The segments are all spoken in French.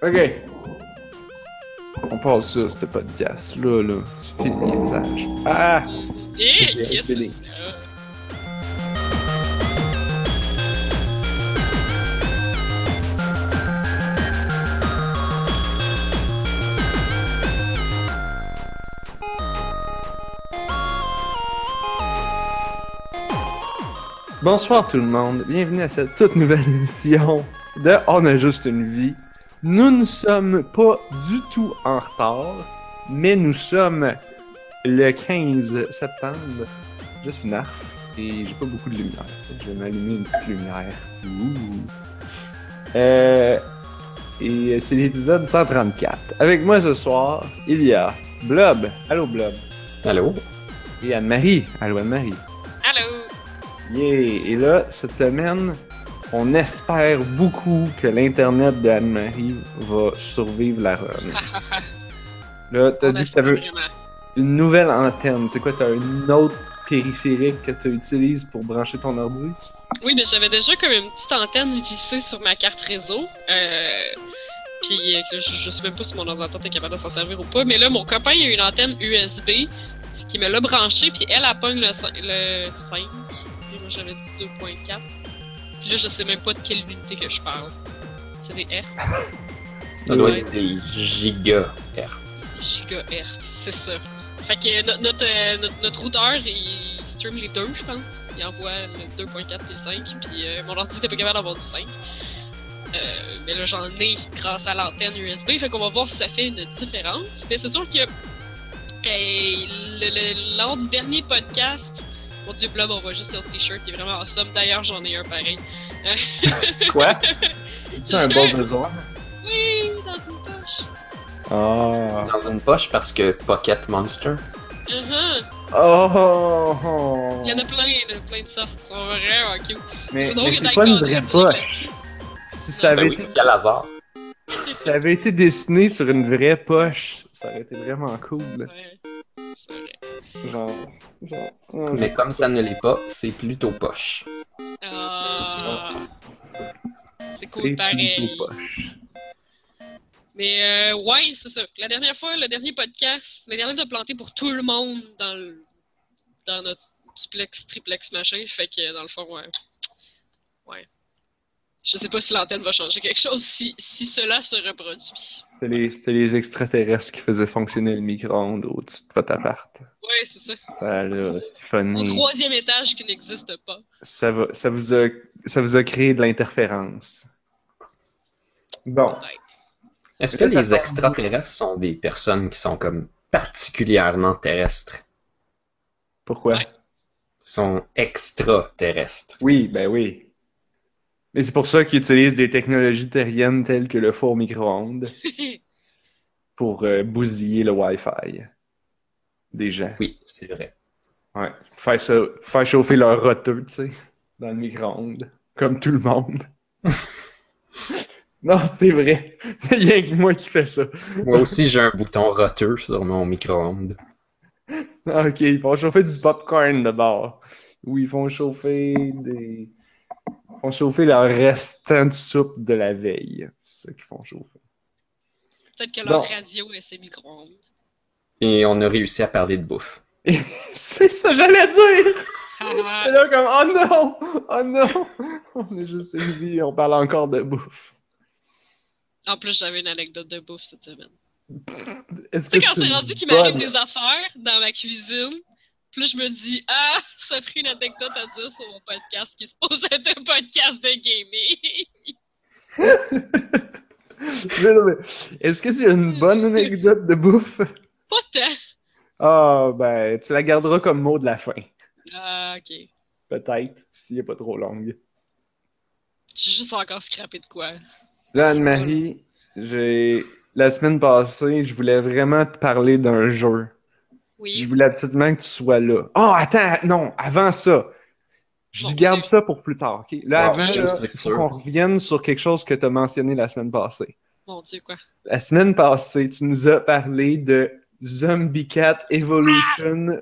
Ok. On passe ça, ce podcast. Là, là. C'est fini le message. Ah! Eh, qu'est-ce que? Bonsoir tout le monde, bienvenue à cette toute nouvelle émission de On a juste une vie. Nous ne sommes pas du tout en retard, mais nous sommes le 15 septembre. Je suis Narf et j'ai pas beaucoup de lumière. Je vais m'allumer une petite lumière. Ouh. Euh, et c'est l'épisode 134. Avec moi ce soir, il y a Blob. Allô Blob. Allô? Et Anne-Marie. Allô Anne-Marie. Allô? Yeah! Et là, cette semaine, on espère beaucoup que l'Internet de Anne-Marie va survivre la run. Là, t'as dit que t'avais une nouvelle antenne. C'est quoi, t'as une autre périphérique que tu utilises pour brancher ton ordi? Oui, mais j'avais déjà comme une petite antenne vissée sur ma carte réseau. Euh... Puis euh, je, je sais même pas si mon ordinateur est capable de s'en servir ou pas. Mais là, mon copain il a une antenne USB qui me l'a branchée. Puis elle, elle pogne le, le 5. Et moi, j'avais dit 2.4. Puis là, je sais même pas de quelle unité que je parle. C'est des R. Ça doit être des gigahertz. gigahertz, c'est ça. Fait que no- notre, euh, notre, notre routeur, il stream les deux, je pense. Il envoie le 2.4 et le 5, puis euh, mon ordi était pas capable d'avoir du 5. Euh, mais là, j'en ai grâce à l'antenne USB, fait qu'on va voir si ça fait une différence. Mais c'est sûr que lors du dernier podcast, mon dieu, Blob, on voit juste sur le t-shirt, il est vraiment awesome. D'ailleurs, j'en ai un pareil. Quoi? C'est un bon besoin? Oui, dans une poche. Ah! Dans une poche parce que Pocket Monster. Uh-huh. Oh! oh, oh. Il y en a plein, de plein de sortes. Ils sont vraiment cute. Mais, C'est il pas une vraie poche. Si ça Ben avait, oui, été, quel hasard. si ça avait été dessiné sur une vraie poche, ça aurait été vraiment cool. Ouais, vrai. Genre. genre Mais comme ça ne l'est pas, c'est plutôt poche. Ah, c'est c'est cool pareil. plutôt poche. Mais euh, ouais, c'est ça. La dernière fois, le dernier podcast, le dernier a planté pour tout le monde dans le dans notre duplex, triplex machin. Fait que dans le fond, ouais. Ouais. Je sais pas si l'antenne va changer quelque chose si, si cela se reproduit. C'était les, c'était les extraterrestres qui faisaient fonctionner le micro-ondes au-dessus de votre appart. Ouais, c'est ça. Ça l'a Au troisième étage qui n'existe pas. Ça, va, ça, vous a, ça vous a créé de l'interférence. Bon. Est-ce que les extraterrestres sont des personnes qui sont comme particulièrement terrestres? Pourquoi? Ouais. Sont extraterrestres? Oui, ben oui. Mais c'est pour ça qu'ils utilisent des technologies terriennes telles que le four micro-ondes pour euh, bousiller le Wi-Fi des gens. Oui, c'est vrai. Ouais. Faire, ça, faire chauffer leur roteux, tu sais, dans le micro-ondes. Comme tout le monde. non, c'est vrai. Il y a que moi qui fais ça. Moi aussi, j'ai un bouton roteux sur mon micro-ondes. Ah, Ok, ils font chauffer du popcorn d'abord. Ou ils font chauffer des. Ils font chauffer leur restant de soupe de la veille. C'est ça qu'ils font chauffer. Peut-être que leur Bon. radio est ses micro-ondes. Et on a réussi à parler de bouffe. C'est ça, j'allais dire! Ah, Et là, comme, oh non! Oh non! On est juste une vie, on parle encore de bouffe. en plus, j'avais une anecdote de bouffe cette semaine. Est-ce Tu sais, que quand c'est rendu qu'il m'arrive des affaires dans ma cuisine, puis là, je me dis, ah, ça ferait une anecdote à dire sur mon podcast qui se pose être un podcast de gaming. Est-ce que c'est une bonne anecdote de bouffe? Pas tant. Ah, ben, tu la garderas comme mot de la fin. Ah, ok. Peut-être, s'il n'est pas trop longue. J'ai juste encore scrappé de quoi. Là, Anne-Marie, j'ai. La semaine passée, je voulais vraiment te parler d'un jeu. Je voulais absolument que tu sois là. Oh, attends, non, avant ça. Je Mon garde ça pour plus tard, ok? Là, Wow, avant, là, qu'on revienne sur quelque chose que tu as mentionné la semaine passée. Mon dieu, quoi. La semaine passée, tu nous as parlé de Zombie Cat Evolution,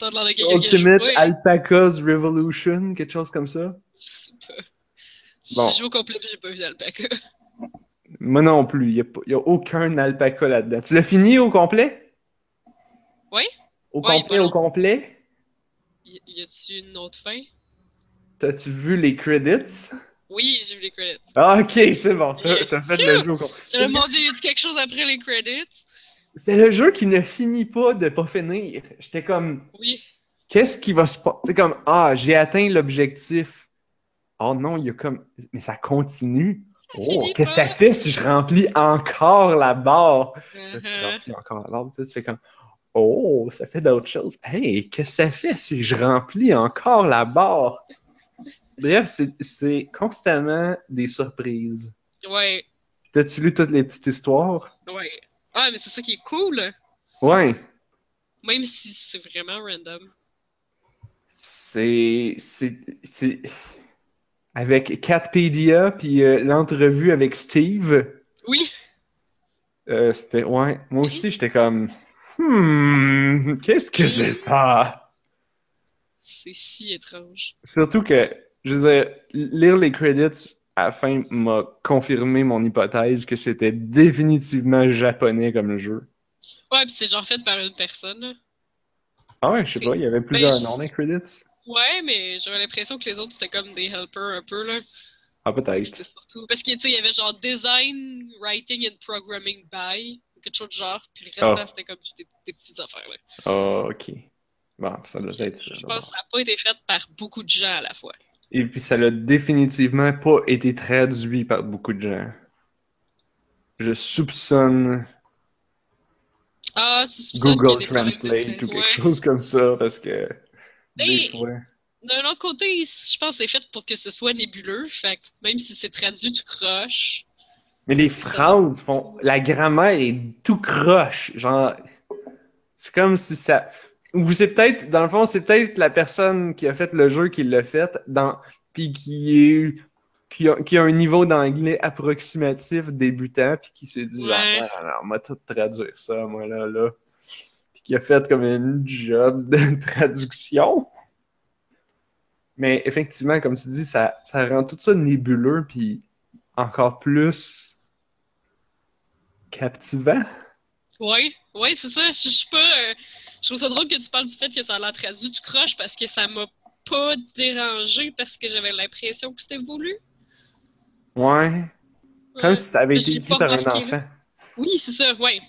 T'as l'air de a Ultimate. Alpacas Revolution, quelque chose comme ça? Je sais pas. Bon. J'ai joué au complet, j'ai pas vu d'alpaca. Moi non plus. Il n'y a, aucun alpaca là-dedans. Tu l'as fini au complet? Oui? Au Ouais, complet, au complet? Y, y a-tu une autre fin? T'as-tu vu les credits? Oui, j'ai vu les credits. Ah, ok, c'est bon. T'as t'as fait le jeu au complet. J'ai demandé, y a-tu quelque chose après les credits? C'était le jeu qui ne finit pas de pas finir. J'étais comme, Oui. qu'est-ce qui va se passer? C'est comme, ah, j'ai atteint l'objectif. Oh non, il y a comme, mais ça continue. Oh, qu'est-ce que ça fait si je remplis encore la barre? Là, tu Uh-huh. remplis encore la barre, tu fais comme, oh, ça fait d'autres choses. Hey, qu'est-ce que ça fait si je remplis encore la barre? Bref, c'est- constamment des surprises. Ouais, T'as-tu lu toutes les petites histoires? ouais. Ah, mais c'est ça qui est cool. Ouais. Même si c'est vraiment random. C'est. C'est. c'est- Avec Catpedia, puis euh, l'entrevue avec Steve, Oui. euh, c'était. Ouais. Moi aussi, j'étais comme. Hmm. Qu'est-ce que c'est ça? C'est si étrange. Surtout que, je veux dire, lire les credits à la fin m'a confirmé mon hypothèse que c'était définitivement japonais comme jeu. Ouais, pis c'est genre fait par une personne, là. Ah ouais, je sais pas, il y avait plusieurs je- noms dans les credits. Ouais, mais j'avais l'impression que les autres c'était comme des helpers un peu, là. Ah, peut-être. Surtout. Parce que, tu sais, il y avait genre design, writing and programming by, ou quelque chose de genre, puis le restant Ah. c'était comme des, des petites affaires, là. Ah, ok. Bon, ça doit être ça. Je d'abord. pense que ça n'a pas été fait par beaucoup de gens à la fois. Et puis ça l'a définitivement pas été traduit par beaucoup de gens. Je soupçonne Ah, tu soupçonnes Google Translate tra- ou quelque ouais. chose comme ça parce que. D'un autre côté, je pense que c'est fait pour que ce soit nébuleux, fait que même si c'est traduit, tu croches. Mais les phrases font. La grammaire est tout croche. Genre. C'est comme si ça. Ou c'est peut-être. Dans le fond, c'est peut-être la personne qui a fait le jeu qui l'a fait. Dans... Puis qui est. Qui a, qui a un niveau d'anglais approximatif débutant. Puis qui s'est dit, genre, Ouais. Ah, non, on va tout traduire ça, moi, là, là. Puis qui a fait comme une job de traduction. Mais effectivement, comme tu dis, ça, ça rend tout ça nébuleux. Puis encore plus captivant. Ouais, ouais, c'est ça. Je suis pas. euh, je trouve ça drôle que tu parles du fait que ça a l'air traduit, tu croches parce que ça m'a pas dérangé parce que j'avais l'impression que c'était voulu. Ouais. Comme Ouais. si ça avait été écrit par un enfant. Oui, c'est ça, ouais.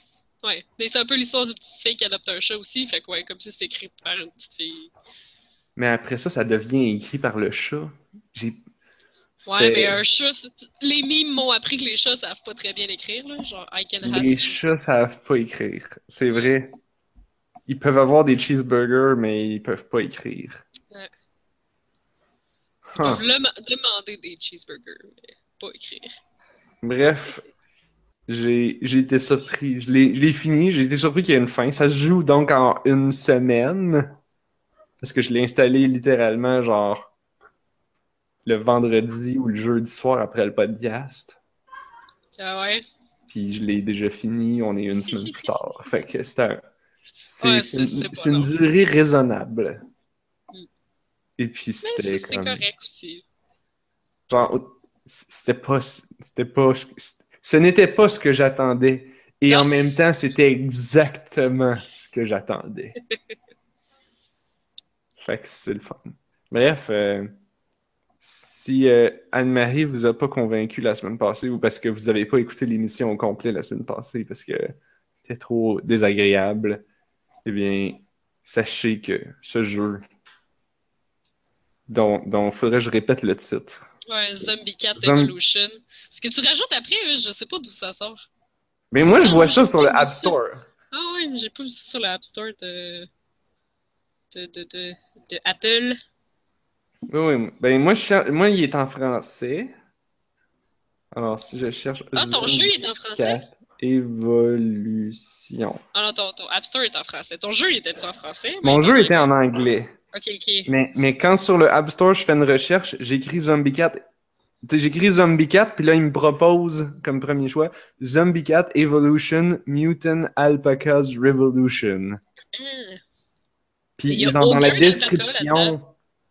Ouais. Mais c'est un peu l'histoire du petit fille qui adopte un chat aussi, fait que ouais, comme si c'était écrit par une petite fille. Mais après ça, ça devient écrit par le chat. J'ai. Ouais, mais un chat, les mimes m'ont appris que les chats savent pas très bien écrire, là. Genre, I can. Les chats savent pas écrire. C'est vrai. Ils peuvent avoir des cheeseburgers, mais ils peuvent pas écrire. Ouais. Huh. Ils peuvent le- demander des cheeseburgers, mais pas écrire. Bref, j'ai été surpris. Je l'ai je l'ai fini. J'ai été surpris qu'il y ait une fin. Ça se joue donc en une semaine. Parce que je l'ai installé littéralement, genre, le vendredi ou le jeudi soir après le podcast. Ah ouais? Puis je l'ai déjà fini. On est une semaine plus tard. Fait que c'est un. C'est Ouais, une, durée raisonnable. Mm. Et puis c'était comme. correct aussi. Genre, c'était pas, c'était pas, ce n'était pas ce que j'attendais. Et Non. en même temps, c'était exactement ce que j'attendais. fait que c'est le fun. Bref, euh, si euh, Anne-Marie vous a pas convaincu la semaine passée ou parce que vous avez pas écouté l'émission au complet la semaine passée parce que c'était trop désagréable, eh bien, sachez que ce jeu dont, dont faudrait que je répète le titre. Ouais, Zombie Cat Evolution. Ce que tu rajoutes après, euh, je sais pas d'où ça sort. Mais moi, je vois ça sur le App. Store. Ah ouais, mais j'ai pas vu ça sur l'App Store de... De, de, de, de Apple. Oui, oui. Ben, moi, je cher- moi, il est en français. Alors, si je cherche. Ah, ton jeu il est en français? 4 Évolution. Ah non, ton, ton App Store est en français. Ton jeu, il était en français? Mon jeu était en anglais. Ok, ok. Mais, mais quand sur le App Store, je fais une recherche, j'écris Zombie Cat. J'écris Zombie Cat, puis là, il me propose comme premier choix Zombie Cat Evolution Mutant Alpacas Revolution. Ah. Puis, genre, dans la description?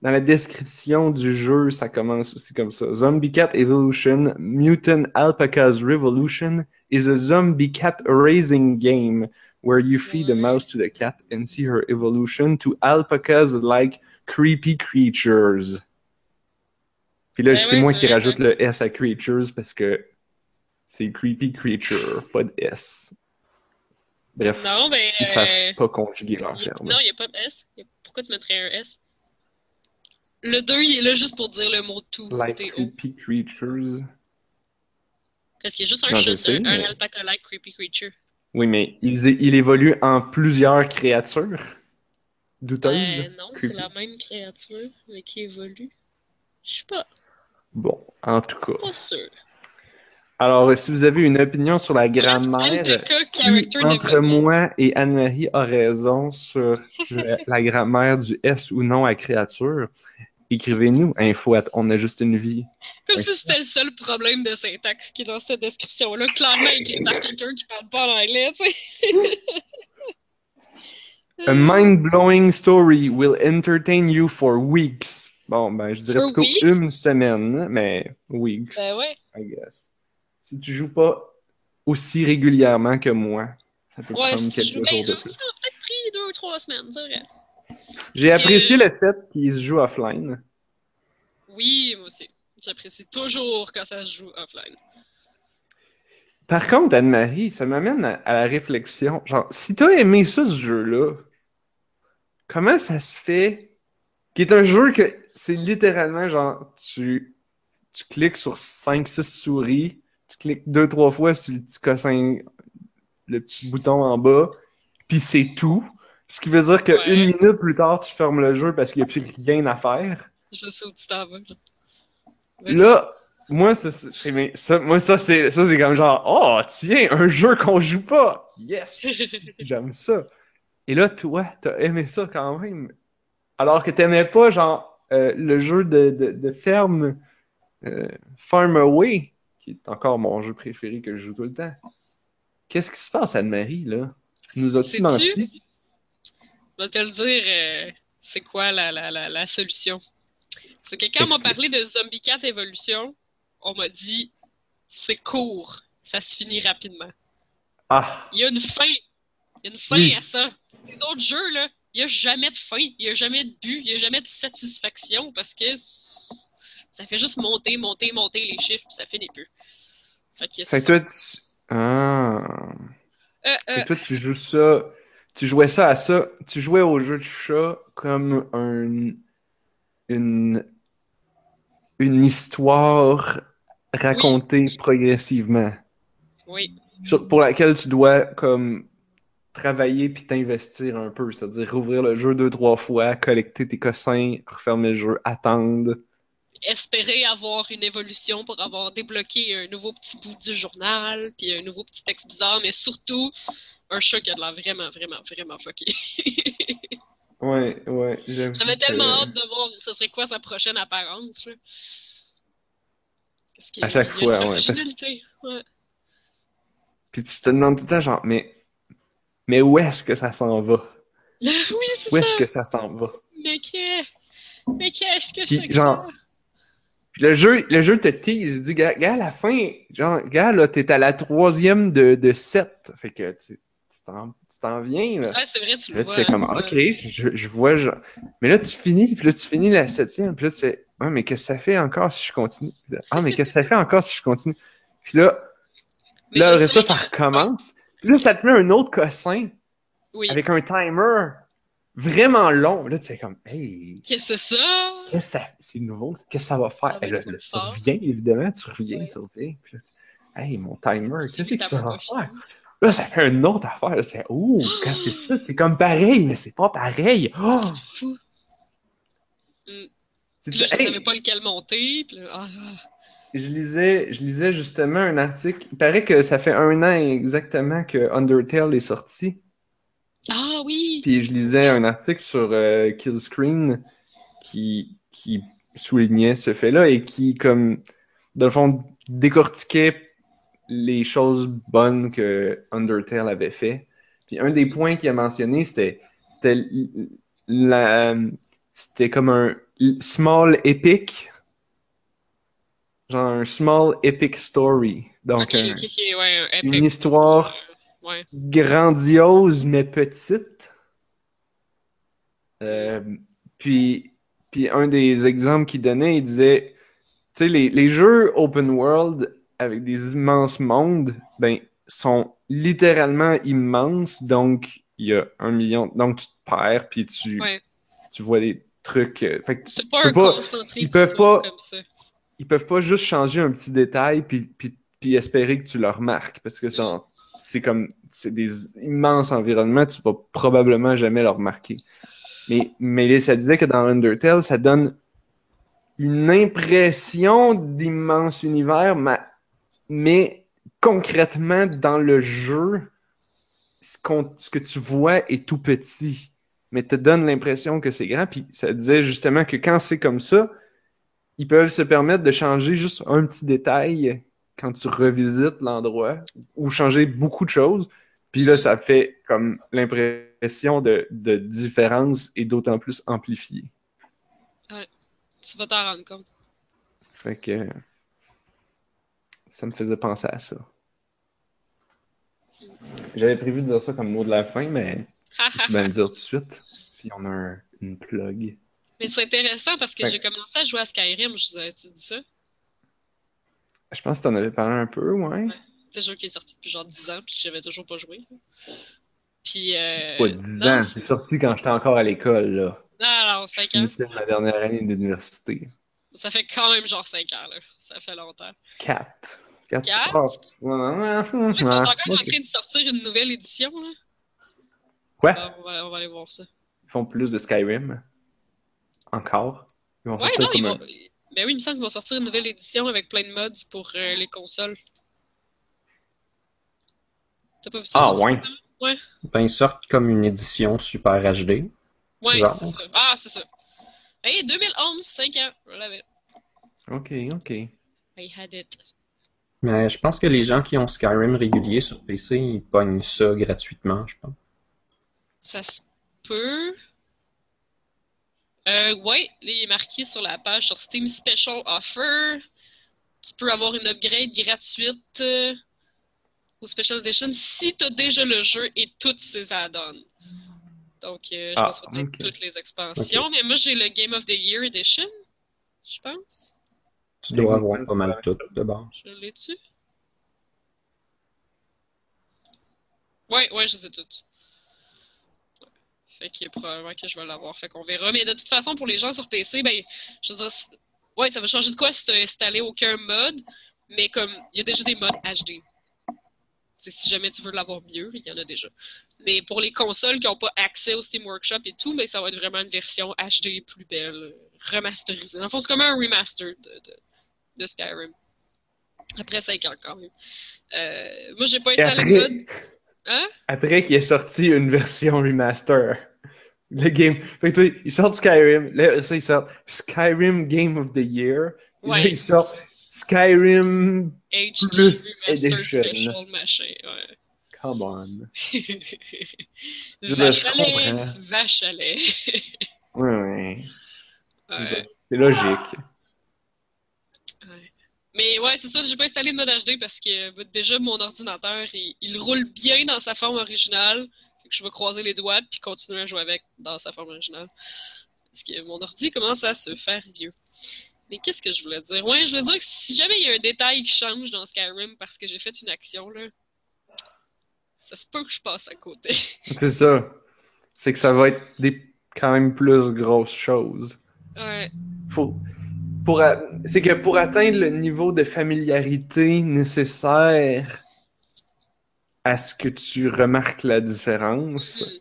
Dans la description du jeu, ça commence aussi comme ça. Zombie Cat Evolution, Mutant Alpaca's Revolution is a zombie cat raising game where you feed a mouse to the cat and see her evolution to alpacas like creepy creatures. Puis là, Ben c'est moi qui rajoute le S à creatures parce que c'est creepy creature, pas de S. Bref, Non, ben. ils euh, savent pas conjuguer leur verbe. Non, il n'y a pas de S. Pourquoi tu mettrais un S? Le 2, il est là juste pour dire le mot tout. Like T-O. creepy creatures. Parce qu'il y a juste un Non, sais, un, mais- alpaca-like creepy creature. Oui, mais il, il évolue en plusieurs créatures douteuses. Ben non, c'est la même créature, mais qui évolue. Je suis pas, Bon, en tout cas. pas sûr. Alors, si vous avez une opinion sur la grammaire, qui character entre moi et Anne-Marie a raison sur le- la grammaire du S ou non à créature, écrivez-nous info at on a juste une vie. Comme si c'était le seul problème de syntaxe qui est dans cette description-là. Clairement écrit par quelqu'un qui parle pas l'anglais, tu sais. A mind-blowing story will entertain you for weeks. Bon, ben, je dirais For plutôt une semaine, mais weeks, Ben ouais. I guess. Si tu joues pas aussi régulièrement que moi, ça peut Ouais, prendre si tu quelques joues. jours Ben, de ça a peut-être pris deux ou trois semaines, c'est vrai. J'ai que- apprécié le fait qu'il se joue offline. Oui, moi aussi. J'apprécie toujours quand ça se joue offline. Par contre, Anne-Marie, ça m'amène à, à la réflexion. Genre, si t'as aimé ça, ce jeu-là, comment ça se fait qui est un jeu que c'est littéralement genre, tu, tu cliques sur 5-6 souris, tu cliques deux trois fois sur le petit cossin, le petit bouton en bas, puis c'est tout. Ce qui veut dire que Ouais. une minute plus tard, tu fermes le jeu parce qu'il n'y a plus rien à faire. Je sais où tu t'en vas. là. Moi, ça, c'est- ça, moi, ça, c'est, ça, c'est comme genre, oh, tiens, un jeu qu'on joue pas. Yes! J'aime ça. Et là, toi, t'as aimé ça quand même. Alors que t'aimais pas, genre, euh, le jeu de, de, de ferme euh, Farm Away, qui est encore mon jeu préféré que je joue tout le temps. Qu'est-ce qui se passe, Anne-Marie, là? Nous as-tu menti? Je vais te le dire, euh, c'est quoi la, la, la, la solution. C'est que quand on m'a parlé de Zombie Cat Evolution, on m'a dit c'est court, ça se finit rapidement. Ah! Il y a une fin. Il y a une fin Oui. à ça. Les autres jeux, là, il n'y a jamais de fin, il n'y a jamais de but, il n'y a jamais de satisfaction parce que ça fait juste monter, monter, monter les chiffres, puis ça finit plus. Fait que c'est toi, tu... Ah... Euh, euh, que toi, tu joues ça, tu jouais ça à ça, tu jouais au jeu de chat comme un, une, une histoire racontée progressivement, oui, sur- pour laquelle tu dois comme travailler puis t'investir un peu, c'est-à-dire rouvrir le jeu deux, trois fois, collecter tes cossins, refermer le jeu, attendre. espérer avoir une évolution pour avoir débloqué un nouveau petit bout du journal, puis un nouveau petit texte bizarre, mais surtout un chat qui a de l'air vraiment, vraiment, vraiment fucké. Ouais, ouais, j'avoue J'avais que- tellement hâte de voir ce serait quoi sa prochaine apparence. Là. Parce qu'il À chaque fois, ouais, parce- ouais. Puis tu te demandes tout le temps, genre, mais, mais où est-ce que ça s'en va? oui, c'est Où est-ce que ça s'en va? Mais qu'est- mais qu'est-ce que c'est que genre, ça? Puis le jeu, le jeu te tease, il dit, gars, gars, à la fin, genre, gars, là, t'es à la troisième de, de sept. Fait que tu tu t'en tu viens, là. Ouais, c'est vrai, tu Là, le tu vois. sais comme, ok, je, je vois, genre. Mais là, tu finis, puis là, tu finis la septième, puis là, tu fais, ouais, mais qu'est-ce que ça fait encore si je continue? Là, ah, mais qu'est-ce que ça fait encore si je continue? Puis là, Mais là, je après ça, ça recommence. Puis là, ça te met un autre cossin Oui. avec un timer vraiment long. Là, tu fais comme, hey, Qu'est-ce que c'est ça? Qu'est-ce que ça c'est nouveau? Qu'est-ce que ça va faire? Là, là, trop tu reviens, évidemment, tu reviens, tu reviens. Puis là, hey, mon timer, qu'est-ce que ça va faire? Là, ça fait une autre affaire. C'est, oh, quand c'est ça, c'est comme pareil, mais c'est pas pareil. Oh! C'est fou. Puis là, je hey, savais pas lequel monter. Puis là, ah, je lisais, je lisais justement un article. Il paraît que ça fait un an exactement que Undertale est sorti. ah oui! Puis je lisais un article sur euh, Killscreen qui, qui soulignait ce fait-là et qui, comme, dans le fond, décortiquait les choses bonnes que Undertale avait fait. Puis un des points qu'il a mentionné, c'était c'était l- la c'était comme un small epic. Genre un small epic story. Donc, un- ouais, epic. une histoire Euh, ouais. grandiose mais petite. Euh, puis, puis un des exemples qu'il donnait, il disait, tu sais, les, les jeux open world avec des immenses mondes, ben, sont littéralement immenses, donc il y a un million, donc tu te perds, puis tu, Ouais. tu vois des trucs. euh, fait que tu, tu pas peux un pas, ils peuvent pas- comme ça. ils peuvent pas juste changer un petit détail puis, puis, puis espérer que tu le remarques parce que c'est comme c'est des immenses environnements, tu vas probablement jamais le remarquer. Mais, mais ça disait que dans Undertale, ça donne une impression d'immense univers, mais, mais concrètement, dans le jeu, ce, que tu vois est tout petit, mais te donne l'impression que c'est grand. Puis ça disait justement que quand c'est comme ça, ils peuvent se permettre de changer juste un petit détail quand tu revisites l'endroit ou changer beaucoup de choses. Puis là, ça fait comme l'impression de, de différence est d'autant plus amplifiée. Tu vas t'en rendre compte. Fait que ça me faisait penser à ça. J'avais prévu de dire ça comme mot de la fin, mais je vais bien le dire tout de suite si on a un- une plug. Mais c'est intéressant parce que Ouais. j'ai commencé à jouer à Skyrim, je vous avais-tu dit ça? Je pense que tu en avais parlé un peu, ouais. C'est un jeu qui est sorti depuis genre 10 ans, puis j'avais toujours pas joué. Puis. Euh, Pas 10 non, ans, c'est sorti quand j'étais encore à l'école, là. Non, non, Je 5 ans. finissais ma dernière année d'université. Ça fait quand même genre 5 ans, là. Ça fait longtemps. 4. 4 Quatre? Ouais, ouais, ouais, Ouais, ils sont encore en train de sortir une nouvelle édition, là? Quoi? On, va, on va aller voir ça. Ils font plus de Skyrim. Encore. Ils vont Ouais, sortir non, ils vont. Ben oui, il me semble qu'ils vont sortir une nouvelle édition avec plein de mods pour euh, les consoles. T'as pas vu ça? Ah, sortir? ouais. Ben, ils sortent comme une édition super HD. Ouais, c'est ça. Ah, c'est ça. Hey, 2011, 5 ans. Je l'avais. Ok, ok. I had it. Mais je pense que les gens qui ont Skyrim régulier sur PC, ils pognent ça gratuitement, je pense. Ça se peut. Euh, ouais, il est marqué sur la page sur Steam Special Offer. Tu peux avoir une upgrade gratuite euh, au Special Edition si tu as déjà le jeu et toutes ses add-ons. Donc, euh, je Ah, pense que peut-être ok. toutes les expansions. Mais moi, j'ai le Game of the Year Edition, je pense. Tu dois avoir pas mal tout de base. Je l'ai dessus. Ouais, ouais, je les ai toutes. Fait que probablement que je vais l'avoir. Fait qu'on verra. Mais de toute façon, pour les gens sur PC, ben, je veux dire, ouais, ça va changer de quoi si t'as installé aucun mode. Mais comme, il y a déjà des modes HD. C'est si jamais tu veux l'avoir mieux, il y en a déjà. Mais pour les consoles qui n'ont pas accès au Steam Workshop et tout, ben, ça va être vraiment une version HD plus belle, remasterisée. Le fond, c'est comme un remaster de, de, de Skyrim. Après 5 ans quand même. Euh, moi, j'ai pas installé le mode. après, Hein? après qu'il est sorti une version remaster. Le game. Fait que ils sortent Skyrim. Là, ça, ils sortent Skyrim Game of the Year. Et là, Ouais. ils sortent Skyrim. HD Plus Remaster Edition. Special machin. Ouais. Come on. vache je à lait, comprends. vache à lait. Ouais, ouais. Ouais, C'est logique. Mais ouais, c'est ça, j'ai pas installé le mode HD parce que bah, déjà mon ordinateur, il, il roule bien dans sa forme originale. Fait que je vais croiser les doigts puis continuer à jouer avec dans sa forme originale. Parce que mon ordi commence à se faire vieux. Mais qu'est-ce que je voulais dire? Ouais, je voulais dire que si jamais il y a un détail qui change dans Skyrim parce que j'ai fait une action, là, ça se peut que je passe à côté. C'est ça. C'est que ça va être des quand même plus grosses choses. ouais. Faut, pour, a- c'est que pour atteindre le niveau de familiarité nécessaire à ce que tu remarques la différence, Hmm.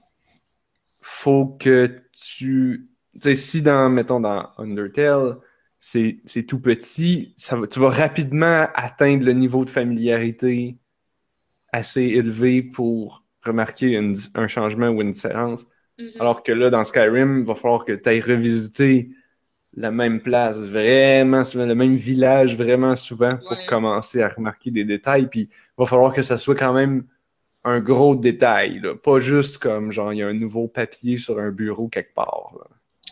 faut que tu. Tu sais, si dans, mettons, dans Undertale, c'est tout petit, ça va, tu vas rapidement atteindre le niveau de familiarité assez élevé pour remarquer une un changement ou une différence. Mhm. Alors que là, dans Skyrim, il va falloir que tu ailles revisiter la même place vraiment souvent, le même village vraiment souvent pour Ouais. commencer à remarquer des détails. Puis il va falloir que ça soit quand même un gros détail, là. pas juste comme genre il y a un nouveau papier sur un bureau quelque part. là.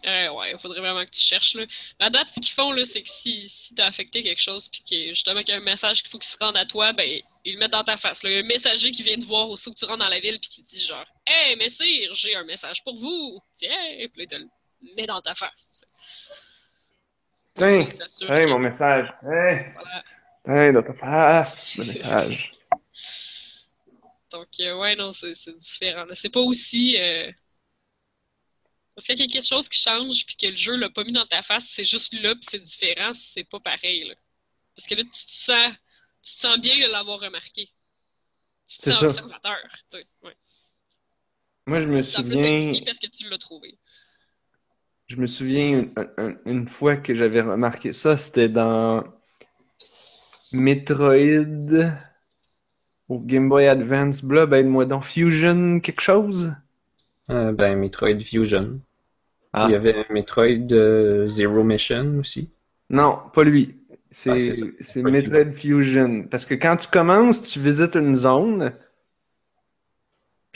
Euh, ouais, il faudrait vraiment que tu cherches. Là. À date, ce qu'ils font, là, c'est que si, si t'as affecté quelque chose, puis que justement qu'il y a un message qu'il faut qu'il se rende à toi, ben, ils le mettent dans ta face. Là. Il y a un messager qui vient te voir au saut que tu rentres dans la ville, puis qui dit genre Hey, messire, j'ai un message pour vous. Tiens, puis là, il te le met dans ta face. Tiens, mon message. Voilà. tiens, dans ta face, le message. Donc, euh, ouais, non, c'est différent. C'est pas aussi. Euh... Parce qu'il y a quelque chose qui change, puis que le jeu l'a pas mis dans ta face, c'est juste là, puis c'est différent, c'est pas pareil. Là. Parce que là, tu te sens, tu te sens bien de l'avoir remarqué. Tu te sens ça. observateur. Ouais. Moi, je me souviens, parce que tu l'as trouvé. Je me souviens une, fois que j'avais remarqué ça, c'était dans Metroid au Game Boy Advance, blah, ben, moi dans Fusion quelque chose. Euh, ben, Metroid Fusion. Ah. Il y avait Metroid euh, Zero Mission aussi. Non, pas lui. Ah, C'est lui. Metroid Fusion. Parce que quand tu commences, tu visites une zone.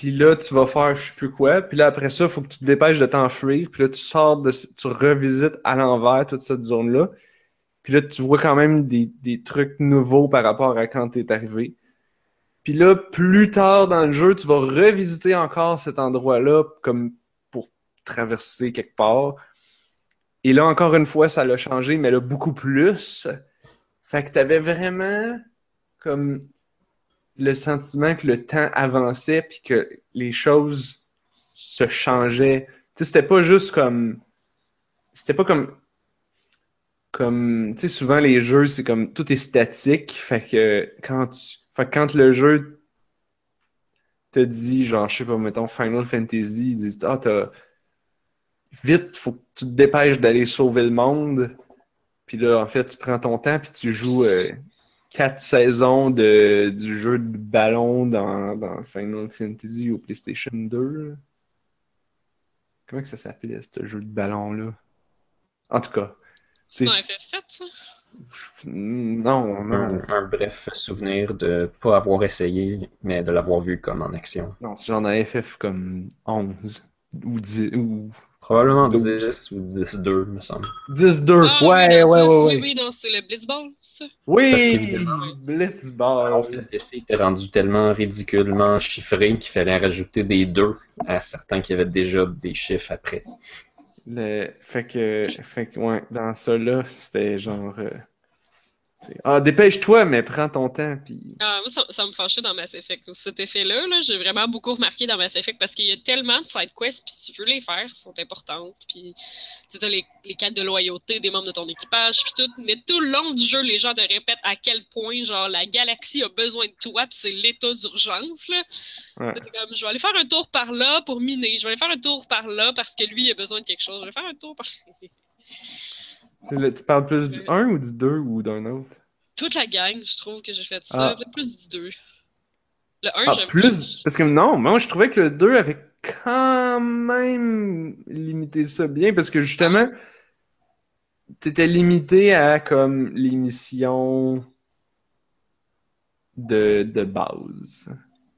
Puis là, tu vas faire je sais plus quoi. Puis là, après ça, il faut que tu te dépêches de t'enfuir. Puis là, tu sors de... Tu revisites à l'envers toute cette zone-là. Puis là, tu vois quand même des, des trucs nouveaux par rapport à quand t'es arrivé. Puis là, plus tard dans le jeu, tu vas revisiter encore cet endroit-là comme pour traverser quelque part. Et là, encore une fois, ça l'a changé, mais là, beaucoup plus. Fait que t'avais vraiment comme le sentiment que le temps avançait puis que les choses se changeaient. Tu sais, c'était pas juste comme... C'était pas comme... Comme... Tu sais, souvent, les jeux, c'est comme... Tout est statique. Fait que quand tu... Fait que quand le jeu te dit, genre, je sais pas, mettons, Final Fantasy, ils disent, ah, t'as vite, faut que tu te dépêches d'aller sauver le monde. Puis là, en fait, tu prends ton temps puis tu joues euh, quatre saisons de, du jeu de ballon dans, dans Final Fantasy au PlayStation 2. là. Comment que ça s'appelait, ce jeu de ballon-là? En tout cas, C'est dans c'est... FF7, ça? Non, non. Un, un bref souvenir de pas avoir essayé, mais de l'avoir vu comme en action. Non, c'est genre dans FF comme 11 ou 10 ou Probablement Douze. 10 ou 10-2, me semble. 10-2. Ah, ouais, oui, ouais, ouais. Oui, oui, non, c'est le Blitzball, ça. Parce Oui, qu'évidemment- Blitzball. Le défi était rendu tellement ridiculement chiffré qu'il fallait rajouter des 2 à certains qui avaient déjà des chiffres après. Le... Fait que, fait que, ouais, dans ça là, c'était genre. euh, Ah, dépêche-toi, mais prends ton temps, puis. Ah, moi, ça, ça me fâchait dans Mass Effect. Cet effet-là, là, j'ai vraiment beaucoup remarqué dans Mass Effect parce qu'il y a tellement de side quests, puis si tu veux les faire, elles sont importantes. Puis tu as les, les quêtes de loyauté des membres de ton équipage, puis tout. Mais tout le long du jeu, les gens te répètent à quel point, genre, la galaxie a besoin de toi, puis c'est l'état d'urgence, là. Ouais. Comme, je vais aller faire un tour par là pour miner. Je vais aller faire un tour par là parce que lui, il a besoin de quelque chose. Je vais faire un tour par. Le- Tu parles plus du 1 ou du 2 ou d'un autre? Toute la gang, je trouve que j'ai fait ça. Ah. Plus du 2. Le 1, Ah, j'aime plus? Parce que non, moi, je trouvais que le 2 avait quand même limité ça bien, parce que justement, t'étais limité à comme les missions de, de base.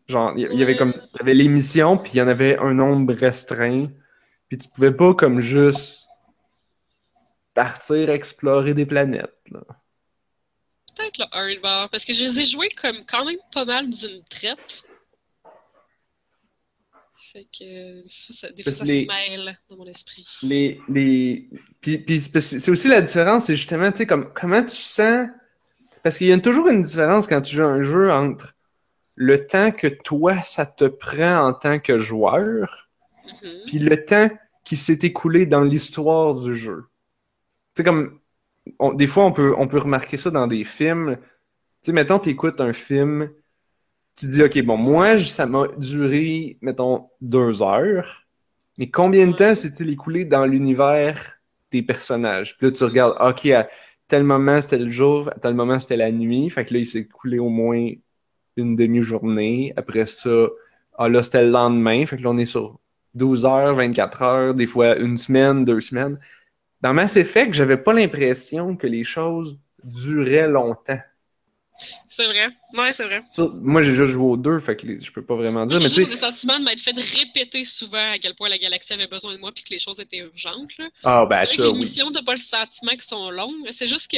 Genre, il y, avait comme, il y avait les missions, puis il y en avait un nombre restreint, puis tu pouvais pas comme juste partir explorer des planètes, là. Peut-être le 1 bar, parce que je les ai joués comme quand même pas mal d'une traite. Fait que des fois, ça, des fois, Parce ça que les- se mêle dans mon esprit. Les, les... Puis, puis c'est aussi la différence, c'est justement, tu sais, comme, comment tu sens... Parce qu'il y a toujours une différence quand tu joues à un jeu entre le temps que toi, ça te prend en tant que joueur, Mhm. puis le temps qui s'est écoulé dans l'histoire du jeu. Tu sais, comme, on- des fois, on peut, on peut remarquer ça dans des films. Tu sais, mettons, t'écoutes un film, tu dis, OK, bon, moi, ça m'a duré, mettons, deux heures, mais combien de temps s'est-il écoulé dans l'univers des personnages? Puis là, tu regardes, OK, à tel moment, c'était le jour, à tel moment, c'était la nuit, fait que là, il s'est écoulé au moins une demi-journée. Après ça, ah là, c'était le lendemain, fait que là, on est sur 12 heures, 24 heures, des fois une semaine, deux semaines. Dans Mass Effect, j'avais pas l'impression que les choses duraient longtemps. C'est vrai. Ouais, c'est vrai. Ça, moi, j'ai juste joué aux deux, fait que je peux pas vraiment dire, J'ai juste le sentiment de m'être fait répéter souvent à quel point la galaxie avait besoin de moi puis que les choses étaient urgentes. Là. Ah, ben ça, les oui. missions, t'as pas le sentiment qu'elles sont longues, c'est juste que.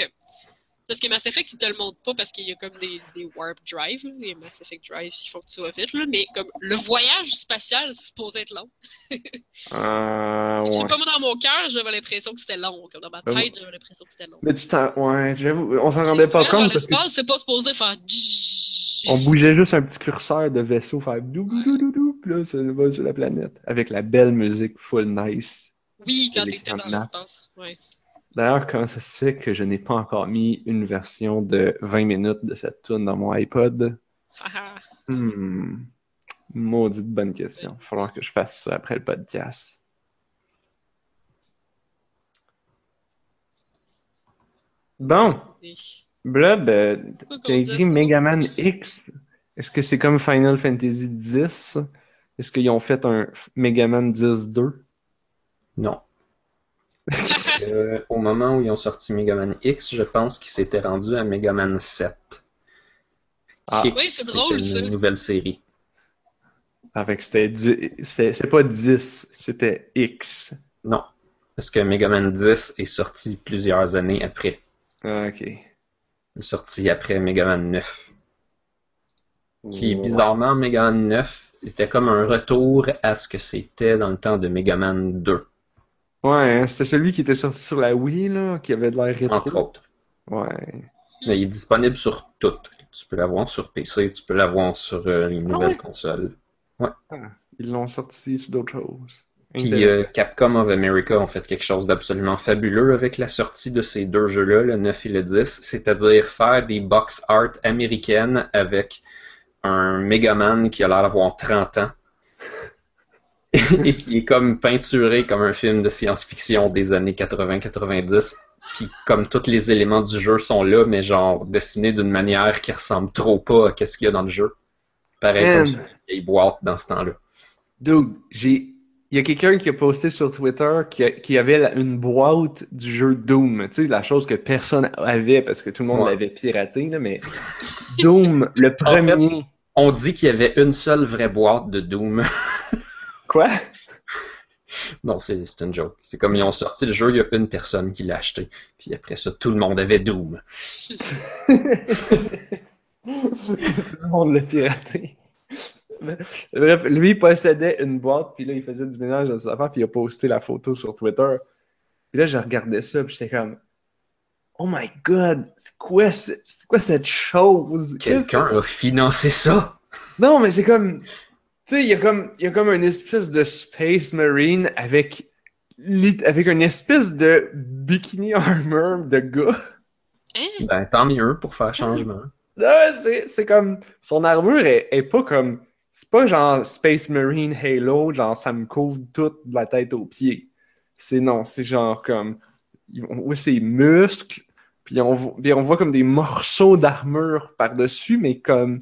Parce que Mass Effect, ils te le montrent pas parce qu'il y a comme des, des warp drive, là, les Mass Effect drive, il faut que tu vas vite, là, mais comme le voyage spatial, c'est supposé être long. Je sais ouais. pas, moi, dans mon cœur, j'avais l'impression que c'était long. Comme dans ma Ben, tête, j'avais l'impression que c'était long. Mais tu t'en. Ouais, j'avoue, on s'en rendait pas compte parce que c'est pas supposé faire. on bougeait juste un petit curseur de vaisseau, faire dou dou dou dou puis là, ça va sur la planète. Avec la belle musique full nice. Oui, quand t'étais dans l'espace. Ouais. D'ailleurs, comment ça se fait que je n'ai pas encore mis une version de 20 minutes de cette tune dans mon iPod? Haha. Hmm. Maudite bonne question. Il va falloir que je fasse ça après le podcast. Bon, Blob, euh, t'as écrit Megaman X? Est-ce que c'est comme Final Fantasy X? Est-ce qu'ils ont fait un Megaman 10-2? Non. Euh, au moment où ils ont sorti Megaman X, je pense qu'ils s'étaient rendus à Megaman 7. Ah. X, Oui, c'est drôle, c'était ça. une nouvelle série. Avec c'était 10 c'était- c'est pas 10, c'était X. Non. Parce que Megaman 10 est sorti plusieurs années après. Ah, ok. Il est sorti après Megaman 9. Qui, Ouais. bizarrement, Megaman 9 était comme un retour à ce que c'était dans le temps de Megaman 2, Ouais, hein, c'était celui qui était sorti sur la Wii, là, qui avait de l'air entre rétro. autres. Ouais. Mais il est disponible sur toutes. Tu peux l'avoir sur PC, tu peux l'avoir sur euh, les nouvelles ouais? consoles. Ils l'ont sorti sur d'autres choses. Puis euh, Capcom of America ont fait quelque chose d'absolument fabuleux avec la sortie de ces deux jeux-là, le 9 et le 10, c'est-à-dire faire des box art américaines avec un Megaman qui a l'air d'avoir 30 ans et qui est comme peinturé comme un film de science-fiction des années 80-90. Puis comme tous les éléments du jeu sont là, mais genre dessinés d'une manière qui ressemble trop pas à ce qu'il y a dans le jeu. Pareil Man. comme sur une vieille boîte dans ce temps-là. Dude, j'ai. Il y a quelqu'un qui a posté sur Twitter qui, a- qui avait la- une boîte du jeu Doom. Tu sais, la chose que personne avait parce que tout le monde Ouais. l'avait piraté, là, mais Doom, le premier. On dit qu'il y avait une seule vraie boîte de Doom. Quoi? non, c'est c'est une joke. C'est comme ils ont sorti le jeu, il y a une personne qui l'a acheté. Puis après ça, tout le monde avait Doom. Tout le monde l'a piraté. Bref, lui, il possédait une boîte, puis là, il faisait du ménage dans ses affaires, puis il a posté la photo sur Twitter. Puis là, je regardais ça, puis j'étais comme, Oh my god, c'est quoi, c'est quoi cette chose? Qu'est-ce que Quelqu'un c'est? a financé ça? Non, mais c'est comme, tu sais, il y a comme, il y a comme une espèce de Space Marine avec, avec une espèce de bikini armor de gars. Hein? Ben, tant mieux pour faire changement. Non, mais c'est, c'est comme. Son armure est, est pas comme. C'est pas genre Space Marine Halo, genre ça me couvre toute de la tête aux pieds. C'est non, c'est genre comme. On voit ses muscles, puis on, puis on voit comme des morceaux d'armure par-dessus, mais comme.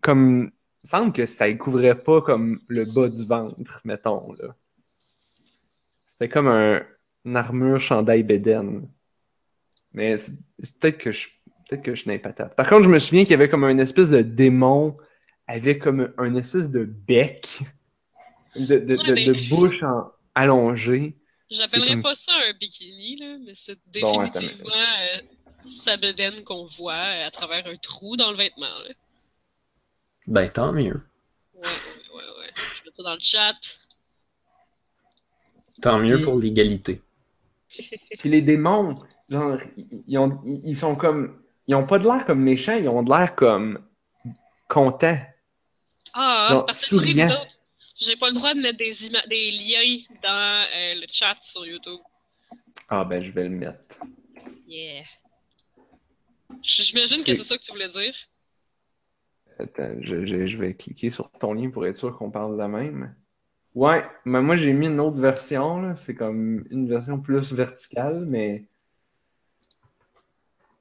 Comme. Il semble que ça ne couvrait pas comme le bas du ventre, mettons, là. C'était comme un, une armure chandail bédaine. Mais c'est c'est peut-être que je Peut-être que je n'ai pas patate. Par contre, je me souviens qu'il y avait comme un espèce de démon avec comme un espèce de bec, de, de, Ouais, de- bouche en- allongée. J'appellerais comme- pas ça un bikini, là, mais c'est Bon, attends, définitivement euh, sa bedaine qu'on voit euh, à travers un trou dans le vêtement. Là. Ben, tant mieux. Ouais, ouais, ouais, ouais. Je mets ça dans le chat. Tant mieux Puis- pour l'égalité. Puis les démons, genre, ils, ont, ils sont comme. Ils ont pas de l'air comme méchants, ils ont de l'air comme contents. Ah, Genre, parce que vous souriant. autres, j'ai pas le droit de mettre des, des liens dans euh, le chat sur YouTube. Ah ben je vais le mettre. Yeah. J'imagine que c'est ça que tu voulais dire. Attends, je, je- je vais cliquer sur ton lien pour être sûr qu'on parle de la même. Ouais, mais moi j'ai mis une autre version. C'est comme une version plus verticale, mais.